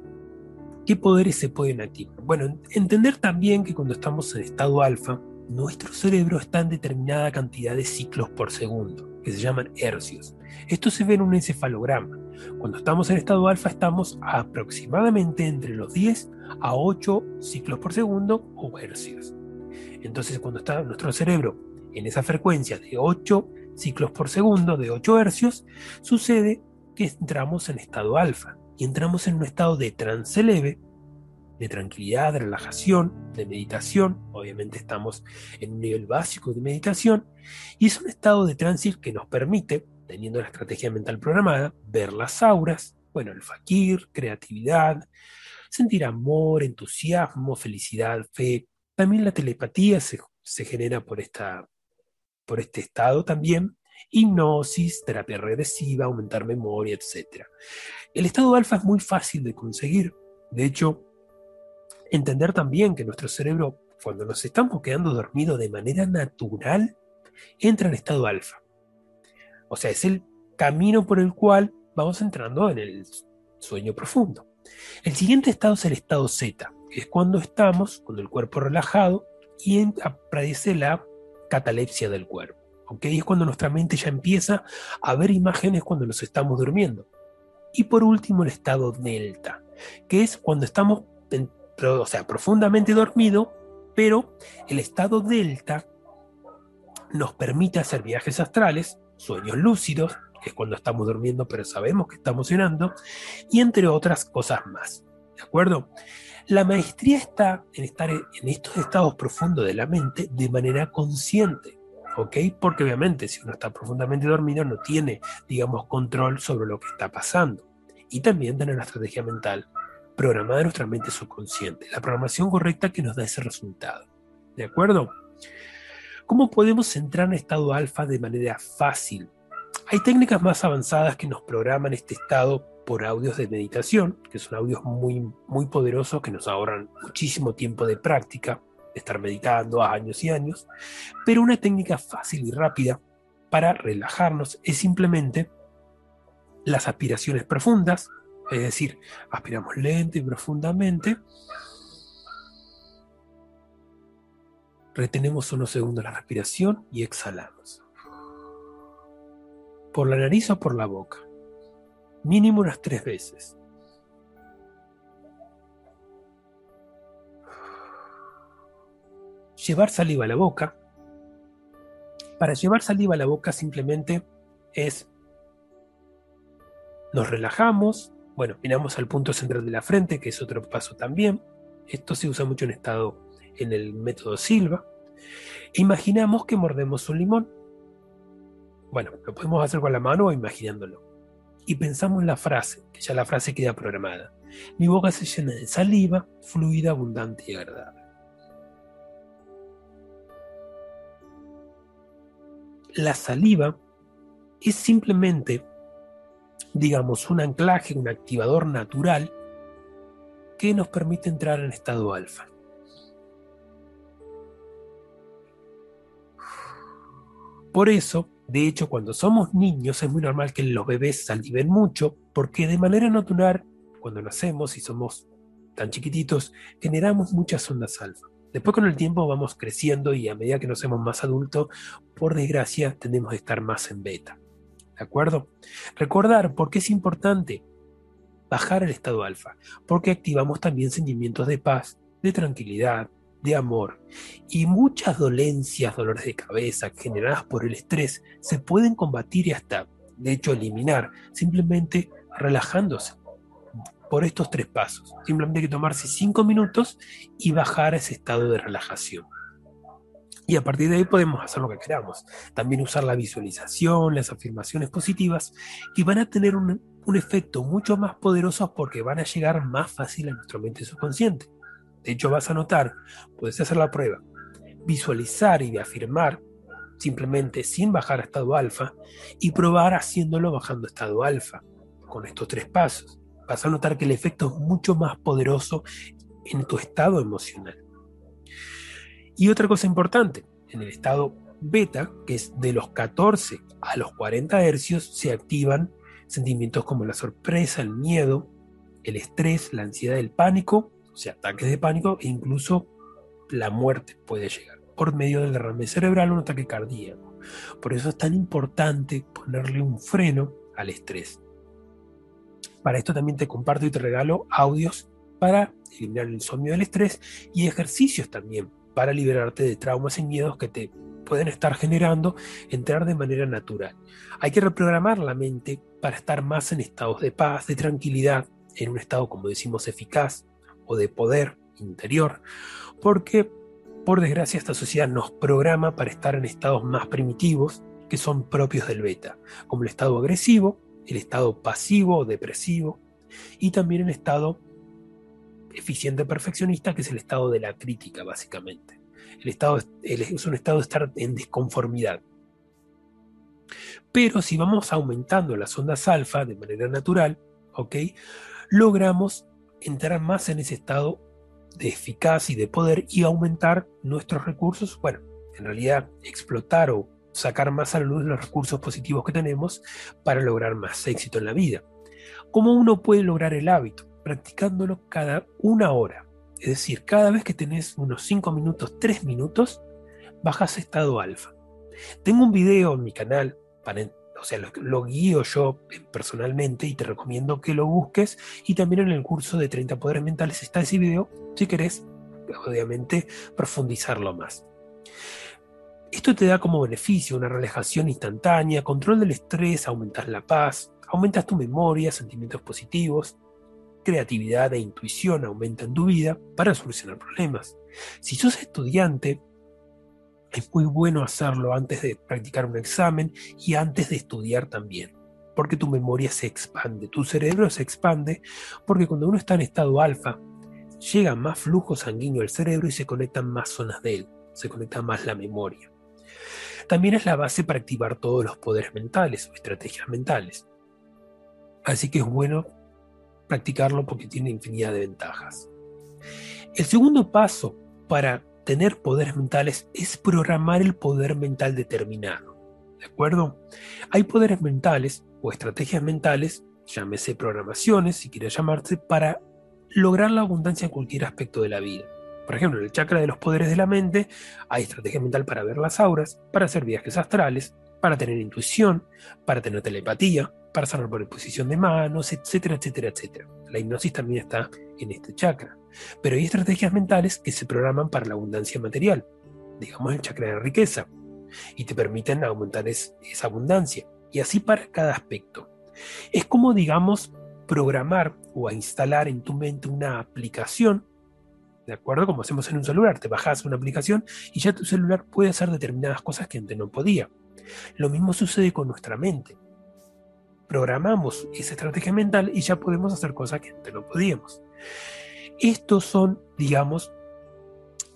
¿Qué poderes se pueden activar? Bueno, entender también que cuando estamos en estado alfa, nuestro cerebro está en determinada cantidad de ciclos por segundo, que se llaman hercios. Esto se ve en un encefalograma. Cuando estamos en estado alfa estamos aproximadamente entre los 10 a 8 ciclos por segundo o hercios. Entonces cuando está nuestro cerebro en esa frecuencia de 8 ciclos por segundo, de 8 hercios, sucede que entramos en estado alfa y entramos en un estado de trance leve, de tranquilidad, de relajación, de meditación. Obviamente estamos en un nivel básico de meditación y es un estado de trance que nos permite, teniendo la estrategia mental programada, ver las auras, bueno, el fakir, creatividad, sentir amor, entusiasmo, felicidad, fe. También la telepatía se, se genera por, esta, por este estado también hipnosis, terapia regresiva, aumentar memoria, etc. El estado alfa es muy fácil de conseguir. De hecho, entender también que nuestro cerebro, cuando nos estamos quedando dormidos de manera natural, entra en estado alfa. O sea, es el camino por el cual vamos entrando en el sueño profundo. El siguiente estado es el estado Z, que es cuando estamos con el cuerpo relajado y aparece la catalepsia del cuerpo. Es cuando nuestra mente ya empieza a ver imágenes cuando nos estamos durmiendo. Y por último, el estado delta, que es cuando estamos o sea, profundamente dormido, pero el estado delta nos permite hacer viajes astrales, sueños lúcidos, que es cuando estamos durmiendo pero sabemos que estamos cenando, y entre otras cosas más. ¿De acuerdo? La maestría está en estar en estos estados profundos de la mente de manera consciente. ¿ok? Porque obviamente si uno está profundamente dormido no tiene, digamos, control sobre lo que está pasando. Y también tener una estrategia mental programada en nuestra mente subconsciente, la programación correcta que nos da ese resultado. ¿De acuerdo? ¿Cómo podemos entrar en estado alfa de manera fácil? Hay técnicas más avanzadas que nos programan este estado por audios de meditación, que son audios muy, muy poderosos que nos ahorran muchísimo tiempo de práctica de estar meditando años y años, pero una técnica fácil y rápida para relajarnos es simplemente las aspiraciones profundas, es decir, aspiramos lento y profundamente, retenemos unos segundos la respiración y exhalamos. Por la nariz o por la boca, mínimo unas tres veces. Llevar saliva a la boca. Para llevar saliva a la boca simplemente es nos relajamos, bueno, miramos al punto central de la frente, que es otro paso también. Esto se usa mucho en estado en el método Silva. Imaginamos que mordemos un limón. Bueno, lo podemos hacer con la mano o imaginándolo. Y pensamos la frase, que ya la frase queda programada. Mi boca se llena de saliva, fluida, abundante y agradable. La saliva es simplemente digamos, un anclaje, un activador natural que nos permite entrar en estado alfa. Por eso, de hecho, cuando somos niños es muy normal que los bebés saliven mucho, porque de manera natural, cuando nacemos y somos tan chiquititos, generamos muchas ondas alfa. Después con el tiempo vamos creciendo y a medida que nos hacemos más adultos, por desgracia, tendemos a estar más en beta. ¿De acuerdo? Recordar por qué es importante bajar el estado alfa, porque activamos también sentimientos de paz, de tranquilidad, de amor. Y muchas dolencias, dolores de cabeza generadas por el estrés se pueden combatir y hasta, de hecho, eliminar, simplemente relajándose por estos tres pasos. Simplemente hay que tomarse cinco minutos y bajar ese estado de relajación. Y a partir de ahí podemos hacer lo que queramos. También usar la visualización, las afirmaciones positivas, y van a tener un, efecto mucho más poderoso porque van a llegar más fácil a nuestra mente subconsciente. De hecho, vas a notar, puedes hacer la prueba, visualizar y afirmar simplemente sin bajar a estado alfa y probar haciéndolo bajando a estado alfa con estos tres pasos. Vas a notar que el efecto es mucho más poderoso en tu estado emocional. Y otra cosa importante, en el estado beta, que es de los 14 a los 40 hercios, se activan sentimientos como la sorpresa, el miedo, el estrés, la ansiedad, el pánico, o sea, ataques de pánico e incluso la muerte puede llegar por medio del derrame cerebral o un ataque cardíaco. Por eso es tan importante ponerle un freno al estrés. Para esto también te comparto y te regalo audios para eliminar el insomnio del estrés y ejercicios también para liberarte de traumas y miedos que te pueden estar generando entrar de manera natural. Hay que reprogramar la mente para estar más en estados de paz, de tranquilidad, en un estado, como decimos, eficaz o de poder interior, porque por desgracia esta sociedad nos programa para estar en estados más primitivos que son propios del beta, como el estado agresivo, el estado pasivo o depresivo, y también el estado eficiente perfeccionista, que es el estado de la crítica, básicamente. El estado es un estado de estar en disconformidad. Pero si vamos aumentando las ondas alfa de manera natural, ¿ok? Logramos entrar más en ese estado de eficacia y de poder y aumentar nuestros recursos, bueno, en realidad explotar o sacar más a la luz los recursos positivos que tenemos para lograr más éxito en la vida. ¿Cómo uno puede lograr el hábito? Practicándolo cada una hora. Es decir, cada vez que tenés unos 5 minutos, 3 minutos, bajas estado alfa. Tengo un video en mi canal, para, o sea, lo, guío yo personalmente y te recomiendo que lo busques. Y también en el curso de 30 poderes mentales está ese video, si querés, obviamente, profundizarlo más. Esto te da como beneficio una relajación instantánea, control del estrés, aumentas la paz, aumentas tu memoria, sentimientos positivos, creatividad e intuición aumentan tu vida para solucionar problemas. Si sos estudiante, es muy bueno hacerlo antes de practicar un examen y antes de estudiar también, porque tu memoria se expande, tu cerebro se expande, porque cuando uno está en estado alfa, llega más flujo sanguíneo al cerebro y se conectan más zonas de él, se conecta más la memoria. También es la base para activar todos los poderes mentales o estrategias mentales. Así que es bueno practicarlo porque tiene infinidad de ventajas. El segundo paso para tener poderes mentales es programar el poder mental determinado. ¿De acuerdo? Hay poderes mentales o estrategias mentales, llámese programaciones, si quiere llamarse, para lograr la abundancia en cualquier aspecto de la vida. Por ejemplo, en el chakra de los poderes de la mente hay estrategia mental para ver las auras, para hacer viajes astrales, para tener intuición, para tener telepatía, para sanar por exposición de manos, etcétera, etcétera, etcétera. La hipnosis también está en este chakra. Pero hay estrategias mentales que se programan para la abundancia material, digamos el chakra de riqueza, y te permiten aumentar esa abundancia. Y así para cada aspecto. Es como, digamos, programar o instalar en tu mente una aplicación, ¿de acuerdo? Como hacemos en un celular, te bajas una aplicación y ya tu celular puede hacer determinadas cosas que antes no podía. Lo mismo sucede con nuestra mente. Programamos esa estrategia mental y ya podemos hacer cosas que antes no podíamos. Estos son, digamos,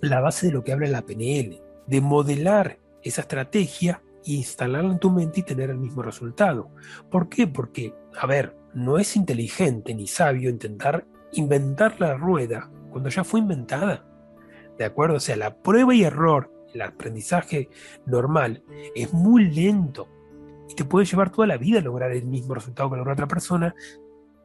la base de lo que habla la PNL, de modelar esa estrategia e instalarla en tu mente y tener el mismo resultado. ¿Por qué? Porque, a ver, no es inteligente ni sabio intentar inventar la rueda cuando ya fue inventada. ¿De acuerdo? O sea, la prueba y error el aprendizaje normal es muy lento y te puede llevar toda la vida a lograr el mismo resultado que logra otra persona,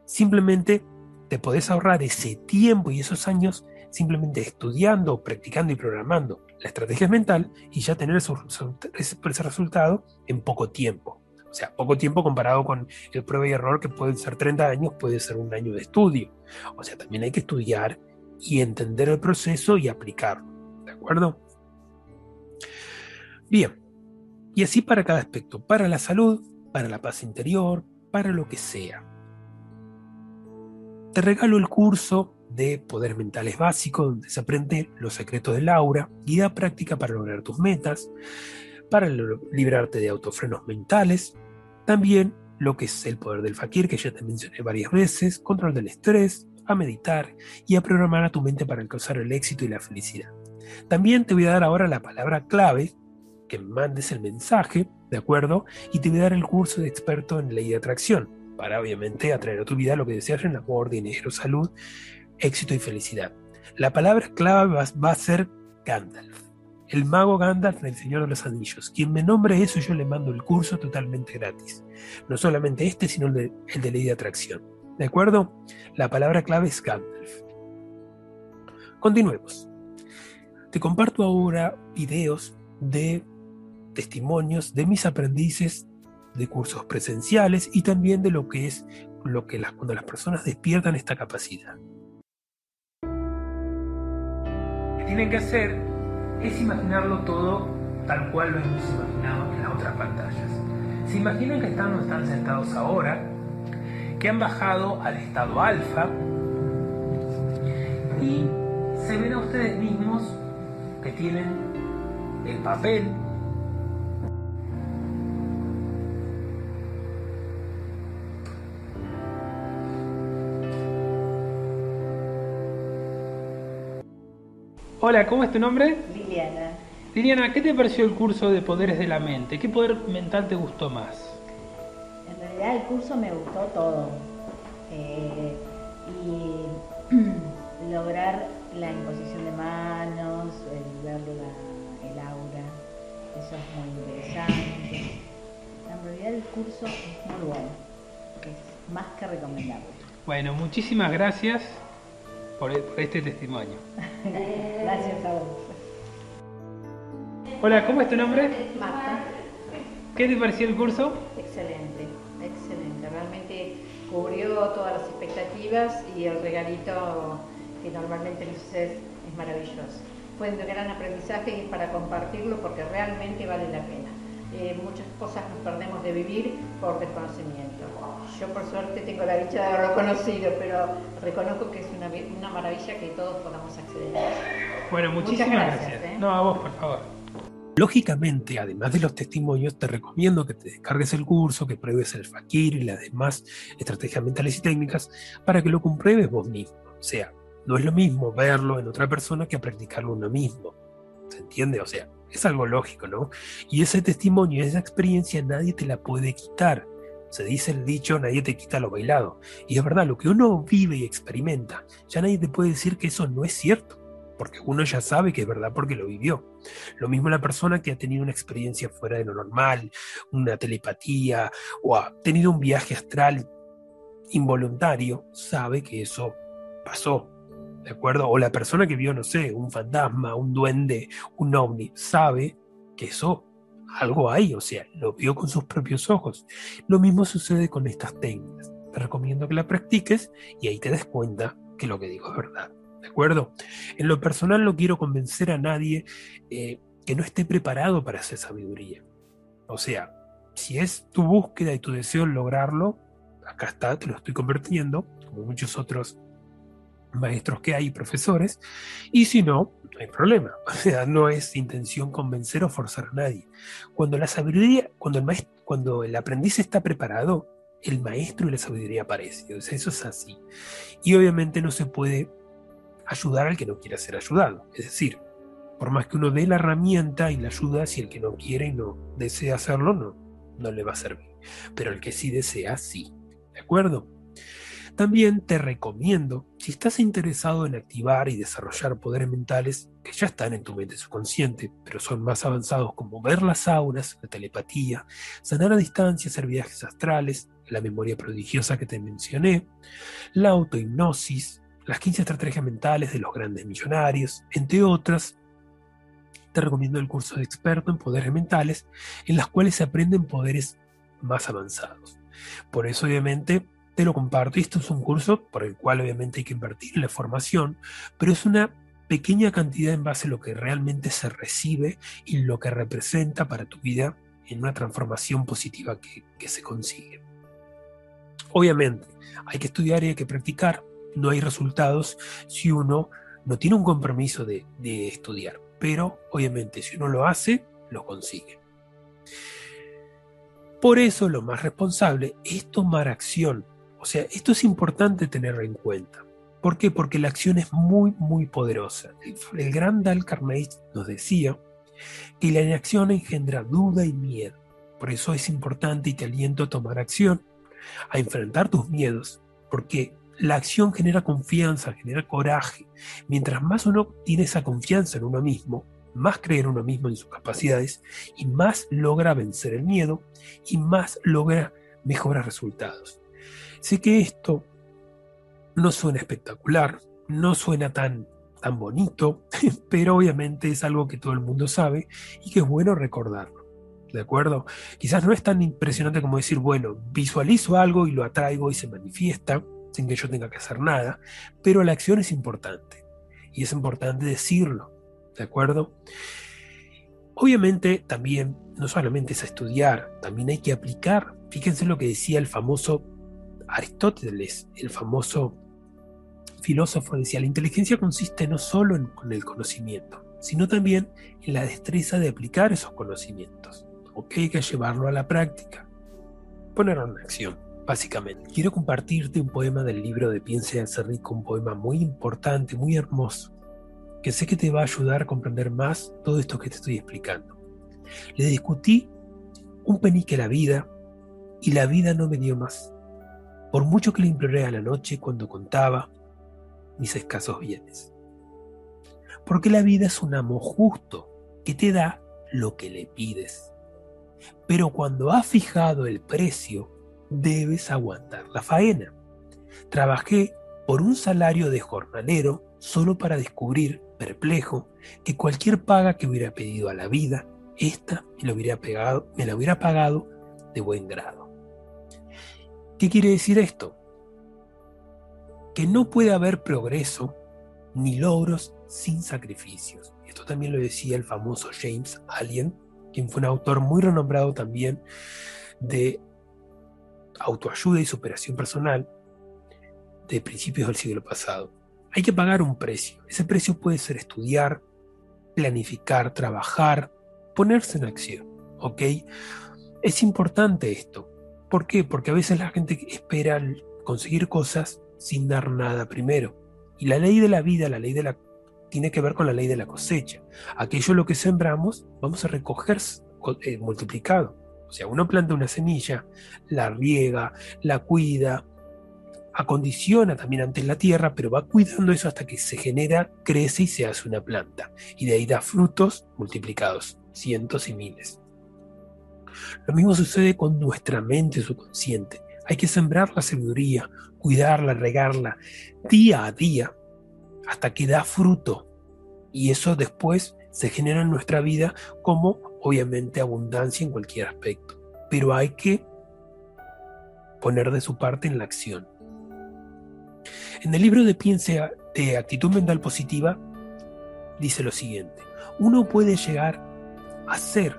simplemente te podés ahorrar ese tiempo y esos años simplemente estudiando, practicando y programando la estrategia mental y ya tener ese, ese resultado en poco tiempo. O sea, poco tiempo comparado con el prueba y error que pueden ser 30 años, puede ser un año de estudio. O sea, también hay que estudiar y entender el proceso y aplicarlo. ¿De acuerdo? Bien, y así para cada aspecto, para la salud, para la paz interior, para lo que sea. Te regalo el curso de Poder Mentales Básico, donde se aprende los secretos del aura, guía práctica para lograr tus metas, para librarte de autofrenos mentales, también lo que es el poder del fakir, que ya te mencioné varias veces, control del estrés, a meditar y a programar a tu mente para alcanzar el éxito y la felicidad. También te voy a dar ahora la palabra clave que mandes el mensaje, ¿de acuerdo? Y te voy a dar el curso de experto en ley de atracción, para obviamente atraer a tu vida lo que deseas en amor, dinero, salud, éxito y felicidad. La palabra clave va, a ser Gandalf. El mago Gandalf del Señor de los Anillos. Quien me nombre eso, yo le mando el curso totalmente gratis. No solamente este, sino el de, el de ley de atracción. ¿De acuerdo? La palabra clave es Gandalf. Continuemos. Te comparto ahora videos de testimonios de mis aprendices de cursos presenciales y también de lo que es lo que las, cuando las personas despiertan esta capacidad. Lo que tienen que hacer es imaginarlo todo tal cual lo hemos imaginado en las otras pantallas. Se imaginan que están están sentados ahora, que han bajado al estado alfa y se ven a ustedes mismos que tienen el papel Hola, ¿cómo es tu nombre? Liliana. Liliana, ¿qué te pareció el curso de Poderes de la Mente? ¿Qué poder mental te gustó más? En realidad el curso me gustó todo. Eh, y *clears throat* lograr la imposición de manos, el ver el aura, eso es muy interesante. En realidad el curso es muy bueno, es más que recomendable. Bueno, muchísimas gracias por, este testimonio. *laughs* Gracias a vos. Hola, ¿cómo es tu nombre? Marta. ¿Qué te pareció el curso? Excelente, excelente. Realmente cubrió todas las expectativas y el regalito que normalmente nos haces es maravilloso. Fue un gran aprendizaje y es para compartirlo porque realmente vale la pena. Eh, muchas cosas nos perdemos de vivir por desconocimiento. Yo por suerte tengo la dicha de haberlo conocido, pero reconozco que es una, una maravilla que todos podamos acceder a eso. Bueno, muchísimas gracias. ¿eh? No, a vos, por favor. Lógicamente, además de los testimonios, te recomiendo que te descargues el curso, que pruebes el fakir y las demás estrategias mentales y técnicas para que lo compruebes vos mismo. O sea, no es lo mismo verlo en otra persona que practicarlo uno mismo. ¿Se entiende? O sea, es algo lógico, ¿no? Y ese testimonio, esa experiencia nadie te la puede quitar. Se dice el dicho, nadie te quita lo bailado. Y es verdad, lo que uno vive y experimenta, ya nadie te puede decir que eso no es cierto. porque uno ya sabe que es verdad porque lo vivió. Lo mismo la persona que ha tenido una experiencia fuera de lo normal, una telepatía o ha tenido un viaje astral involuntario, sabe que eso pasó. ¿De acuerdo? O la persona que vio, no sé, un fantasma, un duende, un ovni, sabe que eso algo hay, o sea, lo vio con sus propios ojos. Lo mismo sucede con estas técnicas. Te recomiendo que la practiques y ahí te des cuenta que lo que digo es verdad. ¿De acuerdo? En lo personal no quiero convencer a nadie eh, que no esté preparado para hacer sabiduría. O sea, si es tu búsqueda y tu deseo lograrlo, acá está, te lo estoy convirtiendo, como muchos otros maestros que hay profesores, y si no, no hay problema. *laughs* O sea, no es intención convencer o forzar a nadie. Cuando la sabiduría, cuando el, maestro, cuando el aprendiz está preparado, el maestro y la sabiduría aparece. O sea, eso es así. Y obviamente no se puede ayudar al que no quiera ser ayudado. Es decir, por más que uno dé la herramienta y la ayuda, si el que no quiere y no desea hacerlo, no, no le va a servir. Pero el que sí desea, sí. ¿De acuerdo? También te recomiendo, si estás interesado en activar y desarrollar poderes mentales que ya están en tu mente subconsciente, pero son más avanzados como ver las auras, la telepatía, sanar a distancia, hacer viajes astrales, la memoria prodigiosa que te mencioné, la autohipnosis, las 15 estrategias mentales de los grandes millonarios, entre otras. Te recomiendo el curso de experto en poderes mentales, en las cuales se aprenden poderes más avanzados. Por eso, obviamente, te lo comparto. Esto es un curso por el cual, obviamente, hay que invertir en la formación, pero es una pequeña cantidad en base a lo que realmente se recibe y lo que representa para tu vida en una transformación positiva que, que se consigue. Obviamente, hay que estudiar y hay que practicar, no hay resultados si uno no tiene un compromiso de, estudiar. Pero obviamente si uno lo hace, lo consigue. Por eso lo más responsable es tomar acción. O sea, esto es importante tenerlo en cuenta. ¿Por qué? Porque la acción es muy, muy poderosa. El, gran Dal Carnegie nos decía que la inacción engendra duda y miedo. Por eso es importante y te aliento a tomar acción, a enfrentar tus miedos, porque la acción genera confianza, genera coraje. Mientras más uno tiene esa confianza en uno mismo, más cree en uno mismo, en sus capacidades, y más logra vencer el miedo y más logra mejores resultados. Sé que esto no suena espectacular, no suena tan, tan bonito, *laughs* pero obviamente es algo que todo el mundo sabe y que es bueno recordarlo. ¿De acuerdo? Quizás no es tan impresionante como decir, bueno, visualizo algo y lo atraigo y se manifiesta, sin que yo tenga que hacer nada, pero la acción es importante y es importante decirlo, ¿de acuerdo? Obviamente también no solamente es estudiar, también hay que aplicar. Fíjense lo que decía el famoso Aristóteles, el famoso filósofo, decía, la inteligencia consiste no solo en, el conocimiento, sino también en la destreza de aplicar esos conocimientos. Ok, hay que llevarlo a la práctica, ponerlo en acción básicamente. Quiero compartirte un poema del libro de Piense y hacer rico, un poema muy importante, muy hermoso, que sé que te va a ayudar a comprender más todo esto que te estoy explicando. Le discutí un penique la vida y la vida no me dio más. Por mucho que le imploré a la noche cuando contaba mis escasos bienes. Porque la vida es un amo justo que te da lo que le pides. Pero cuando ha fijado el precio debes aguantar la faena. Trabajé por un salario de jornalero solo para descubrir, perplejo, que cualquier paga que hubiera pedido a la vida, ésta me la hubiera pagado de buen grado. ¿Qué quiere decir esto? Que no puede haber progreso ni logros sin sacrificios. Esto también lo decía el famoso James Allen, quien fue un autor muy renombrado también de autoayuda y superación personal de principios del siglo pasado. Hay que pagar un precio. Ese precio puede ser estudiar, planificar, trabajar, ponerse en acción. ¿Ok? Es importante esto. ¿Por qué? Porque a veces la gente espera conseguir cosas sin dar nada primero. Y la ley de la vida, la ley de la tiene que ver con la ley de la cosecha. Aquello lo que sembramos, vamos a recoger eh, multiplicado. O sea, uno planta una semilla, la riega, la cuida, acondiciona también antes la tierra, pero va cuidando eso hasta que se genera, crece y se hace una planta. Y de ahí da frutos multiplicados, cientos y miles. Lo mismo sucede con nuestra mente subconsciente. Hay que sembrar la sabiduría, cuidarla, regarla día a día hasta que da fruto. Y eso después se genera en nuestra vida como obviamente abundancia en cualquier aspecto. Pero hay que poner de su parte en la acción. En el libro de Piense de Actitud Mental Positiva dice lo siguiente, uno puede llegar a ser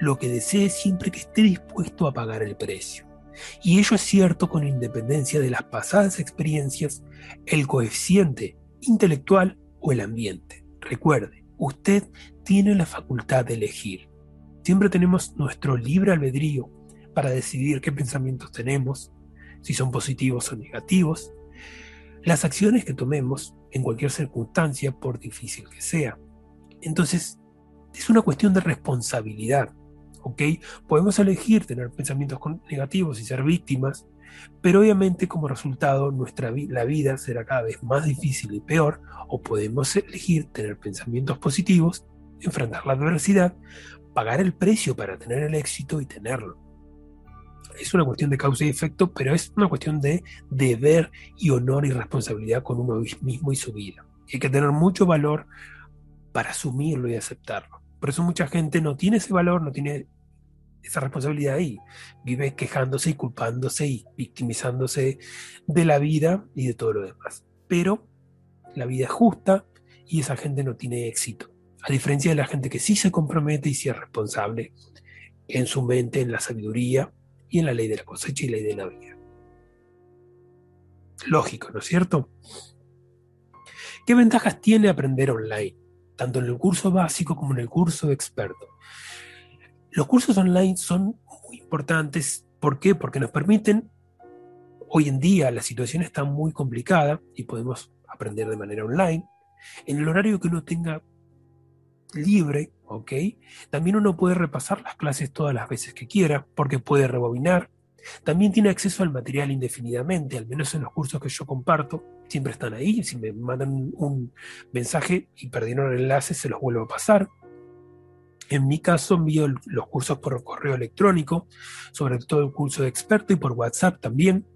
lo que desee siempre que esté dispuesto a pagar el precio. Y ello es cierto con independencia de las pasadas experiencias, el coeficiente intelectual o el ambiente. Recuerde, usted tiene la facultad de elegir. Siempre tenemos nuestro libre albedrío para decidir qué pensamientos tenemos, si son positivos o negativos, las acciones que tomemos en cualquier circunstancia, por difícil que sea. Entonces, es una cuestión de responsabilidad, ¿ok? Podemos elegir tener pensamientos negativos y ser víctimas, pero obviamente como resultado nuestra la vida será cada vez más difícil y peor, o podemos elegir tener pensamientos positivos, enfrentar la adversidad, pagar el precio para tener el éxito y tenerlo es una cuestión de causa y efecto, pero es una cuestión de deber y honor y responsabilidad con uno mismo y su vida. hay que tener mucho valor para asumirlo y aceptarlo. Por eso mucha gente no tiene ese valor, no tiene esa responsabilidad ahí. Vive quejándose y culpándose y victimizándose de la vida y de todo lo demás. Pero la vida es justa y esa gente no tiene éxito. A diferencia de la gente que sí se compromete y sí es responsable en su mente, en la sabiduría y en la ley de la cosecha y ley de la vida. Lógico, ¿no es cierto? ¿Qué ventajas tiene aprender online? Tanto en el curso básico como en el curso experto. Los cursos online son muy importantes. ¿Por qué? Porque nos permiten, hoy en día la situación está muy complicada y podemos aprender de manera online, en el horario que uno tenga libre, ¿ok? También uno puede repasar las clases todas las veces que quiera, porque puede rebobinar. También tiene acceso al material indefinidamente, al menos en los cursos que yo comparto, siempre están ahí. Si me mandan un mensaje y perdieron el enlace, se los vuelvo a pasar. En mi caso, envío los cursos por correo electrónico, sobre todo el curso de experto y por WhatsApp también.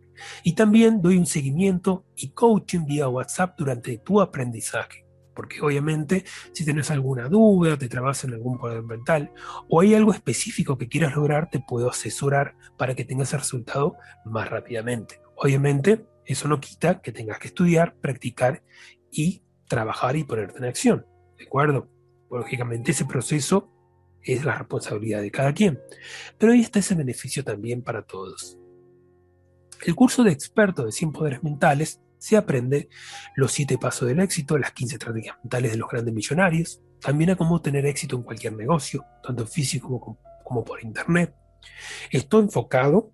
Y también doy un seguimiento y coaching vía WhatsApp durante tu aprendizaje porque obviamente si tienes alguna duda, te trabas en algún poder mental o hay algo específico que quieras lograr, te puedo asesorar para que tengas el resultado más rápidamente. Obviamente, eso no quita que tengas que estudiar, practicar y trabajar y ponerte en acción. ¿De acuerdo? Lógicamente ese proceso es la responsabilidad de cada quien. Pero ahí está ese beneficio también para todos. El curso de experto de 100 poderes mentales se aprende los siete pasos del éxito, las 15 estrategias mentales de los grandes millonarios, también a cómo tener éxito en cualquier negocio, tanto físico como, por internet. Esto enfocado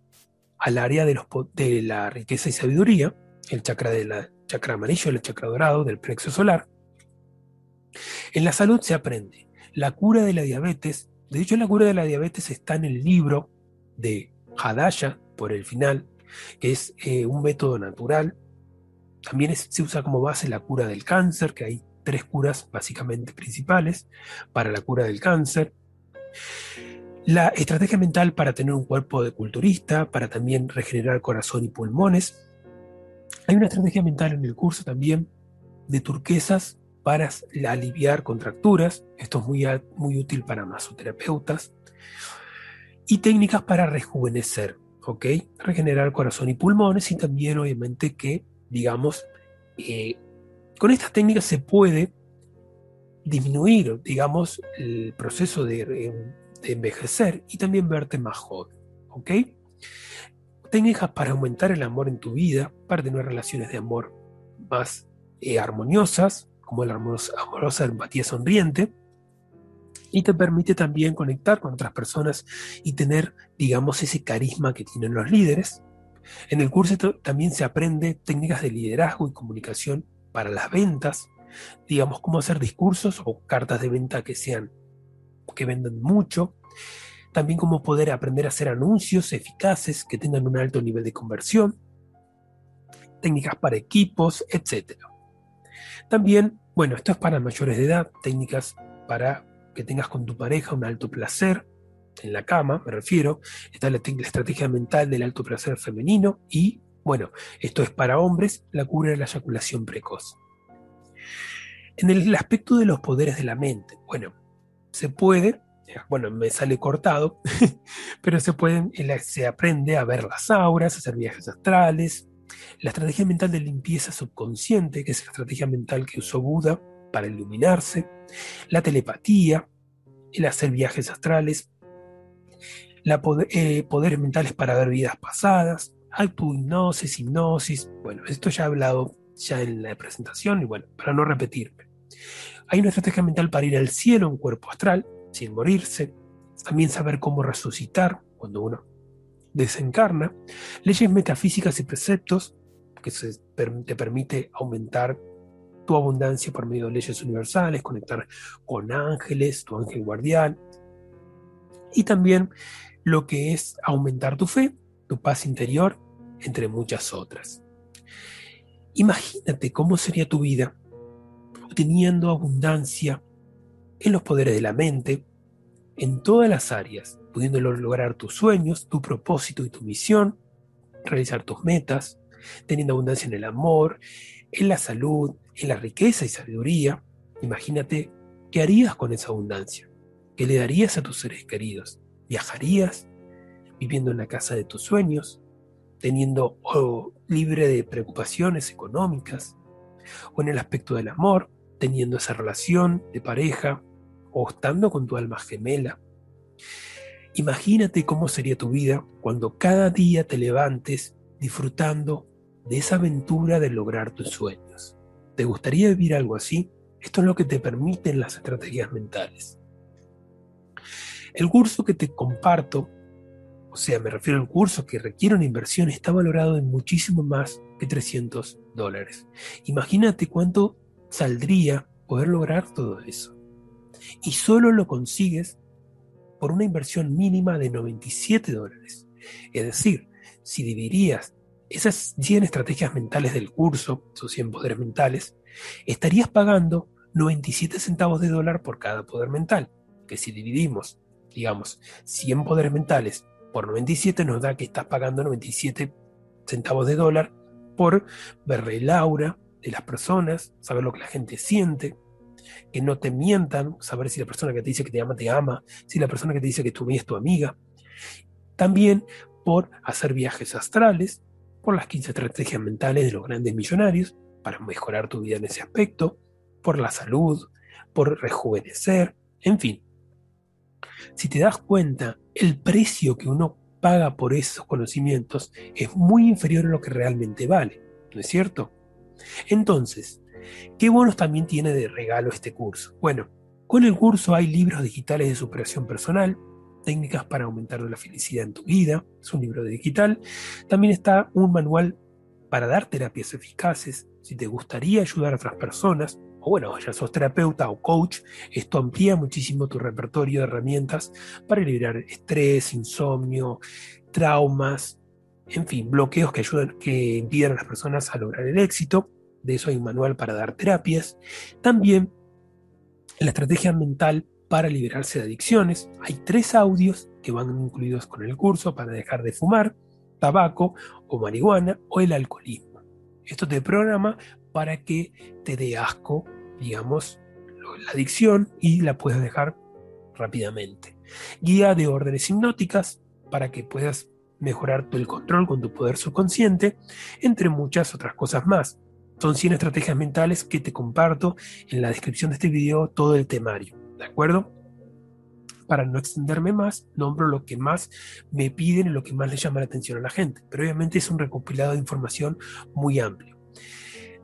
al área de la riqueza y sabiduría, el chakra de la chakra amarillo, el chakra dorado, del plexo solar. En la salud se aprende la cura de la diabetes. De hecho, la cura de la diabetes está en el libro de Hadaya, por el final, que es eh, un método natural también se usa como base la cura del cáncer, que hay tres curas básicamente principales para la cura del cáncer. La estrategia mental para tener un cuerpo de culturista, para también regenerar corazón y pulmones. Hay una estrategia mental en el curso también de turquesas para aliviar contracturas. Esto es muy, muy útil para masoterapeutas. Y técnicas para rejuvenecer, ¿ok? Regenerar corazón y pulmones y también obviamente que digamos, eh, con estas técnicas se puede disminuir, digamos, el proceso de, envejecer y también verte más joven, ¿ok? Técnicas para aumentar el amor en tu vida, para tener relaciones de amor más eh, armoniosas, como la amorosa empatía sonriente, y te permite también conectar con otras personas y tener, digamos, ese carisma que tienen los líderes, en el curso también se aprende técnicas de liderazgo y comunicación para las ventas, digamos cómo hacer discursos o cartas de venta que sean que vendan mucho, también cómo poder aprender a hacer anuncios eficaces que tengan un alto nivel de conversión. Técnicas para equipos, etc. También, bueno, esto es para mayores de edad, técnicas para que tengas con tu pareja un alto placer, en la cama, me refiero, está la, estrategia mental del alto placer femenino y, bueno, esto es para hombres, la cura de la eyaculación precoz. En el aspecto de los poderes de la mente, bueno, se puede, bueno, me sale cortado, *laughs* pero se pueden, se aprende a ver las auras, hacer viajes astrales, la estrategia mental de limpieza subconsciente, que es la estrategia mental que usó Buda para iluminarse, la telepatía, el hacer viajes astrales, la eh, poderes mentales para ver vidas pasadas, autohipnosis, hipnosis, bueno, esto ya he hablado ya en la presentación y bueno, para no repetirme. Hay una estrategia mental para ir al cielo en cuerpo astral, sin morirse, también saber cómo resucitar cuando uno desencarna, leyes metafísicas y preceptos que te permite aumentar tu abundancia por medio de leyes universales, conectar con ángeles, tu ángel guardián, y también lo que es aumentar tu fe, tu paz interior, entre muchas otras. Imagínate cómo sería tu vida teniendo abundancia en los poderes de la mente, en todas las áreas, pudiendo lograr tus sueños, tu propósito y tu misión, realizar tus metas, teniendo abundancia en el amor, en la salud, en la riqueza y sabiduría. Imagínate qué harías con esa abundancia, qué le darías a tus seres queridos. ¿Viajarías? ¿Viviendo en la casa de tus sueños? ¿Teniendo o libre de preocupaciones económicas? ¿O en el aspecto del amor? ¿Teniendo esa relación de pareja? ¿O estando con tu alma gemela? Imagínate cómo sería tu vida cuando cada día te levantes disfrutando de esa aventura de lograr tus sueños. ¿Te gustaría vivir algo así? Esto es lo que te permiten las estrategias mentales. El curso que te comparto, o sea, me refiero al curso que requiere una inversión, está valorado en muchísimo más que 300 dólares. Imagínate cuánto saldría poder lograr todo eso. Y solo lo consigues por una inversión mínima de 97 dólares. Es decir, si dividirías esas 100 estrategias mentales del curso, esos 100 poderes mentales, estarías pagando 97 centavos de dólar por cada poder mental, que si dividimos digamos, 100 poderes mentales por 97 nos da que estás pagando 97 centavos de dólar por ver el aura de las personas, saber lo que la gente siente, que no te mientan, saber si la persona que te dice que te ama te ama, si la persona que te dice que tu amiga es tu amiga. También por hacer viajes astrales, por las 15 estrategias mentales de los grandes millonarios, para mejorar tu vida en ese aspecto, por la salud, por rejuvenecer, en fin, si te das cuenta, el precio que uno paga por esos conocimientos es muy inferior a lo que realmente vale, ¿no es cierto? Entonces, ¿qué bonos también tiene de regalo este curso? Bueno, con el curso hay libros digitales de superación personal, técnicas para aumentar la felicidad en tu vida, es un libro digital. También está un manual para dar terapias eficaces, si te gustaría ayudar a otras personas, o bueno, ya sos terapeuta o coach, esto amplía muchísimo tu repertorio de herramientas para liberar estrés, insomnio, traumas, en fin, bloqueos que ayudan, que impidan a las personas a lograr el éxito. De eso hay un manual para dar terapias. También la estrategia mental para liberarse de adicciones. Hay tres audios que van incluidos con el curso para dejar de fumar, tabaco o marihuana o el alcoholismo. Esto te programa para que te dé asco, digamos, la adicción y la puedas dejar rápidamente. Guía de órdenes hipnóticas para que puedas mejorar el control con tu poder subconsciente, entre muchas otras cosas más. Son 100 estrategias mentales que te comparto en la descripción de este video todo el temario, ¿de acuerdo? Para no extenderme más, nombro lo que más me piden y lo que más le llama la atención a la gente, pero obviamente es un recopilado de información muy amplio.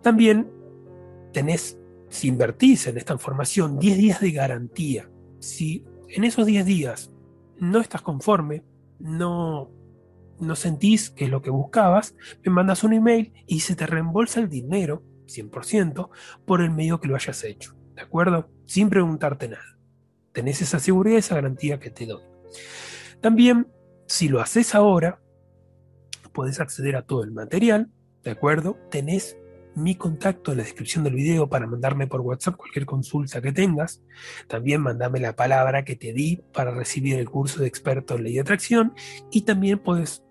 También tenés, si invertís en esta información, 10 días de garantía. Si en esos 10 días no estás conforme, no, no sentís que es lo que buscabas, me mandas un email y se te reembolsa el dinero, 100%, por el medio que lo hayas hecho. ¿De acuerdo? Sin preguntarte nada. Tenés esa seguridad, esa garantía que te doy. También, si lo haces ahora, puedes acceder a todo el material ¿de acuerdo? Tenés mi contacto en la descripción del video para mandarme por WhatsApp cualquier consulta que tengas. También mandame la palabra que te di para recibir el curso de experto en ley de atracción y también puedes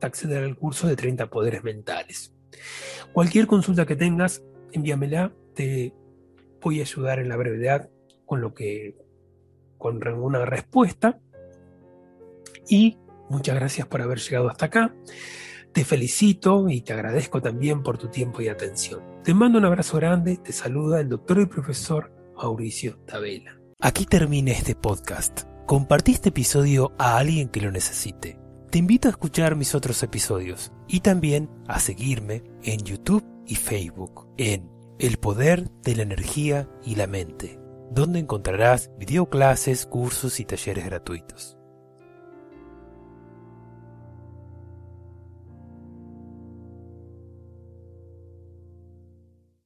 acceder al curso de 30 poderes mentales. Cualquier consulta que tengas, envíamela, te voy a ayudar en la brevedad con lo que con una respuesta. Y muchas gracias por haber llegado hasta acá. Te felicito y te agradezco también por tu tiempo y atención. Te mando un abrazo grande, te saluda el doctor y profesor Mauricio Tabela. Aquí termina este podcast. Compartí este episodio a alguien que lo necesite. Te invito a escuchar mis otros episodios y también a seguirme en YouTube y Facebook en El Poder de la Energía y la Mente, donde encontrarás videoclases, cursos y talleres gratuitos.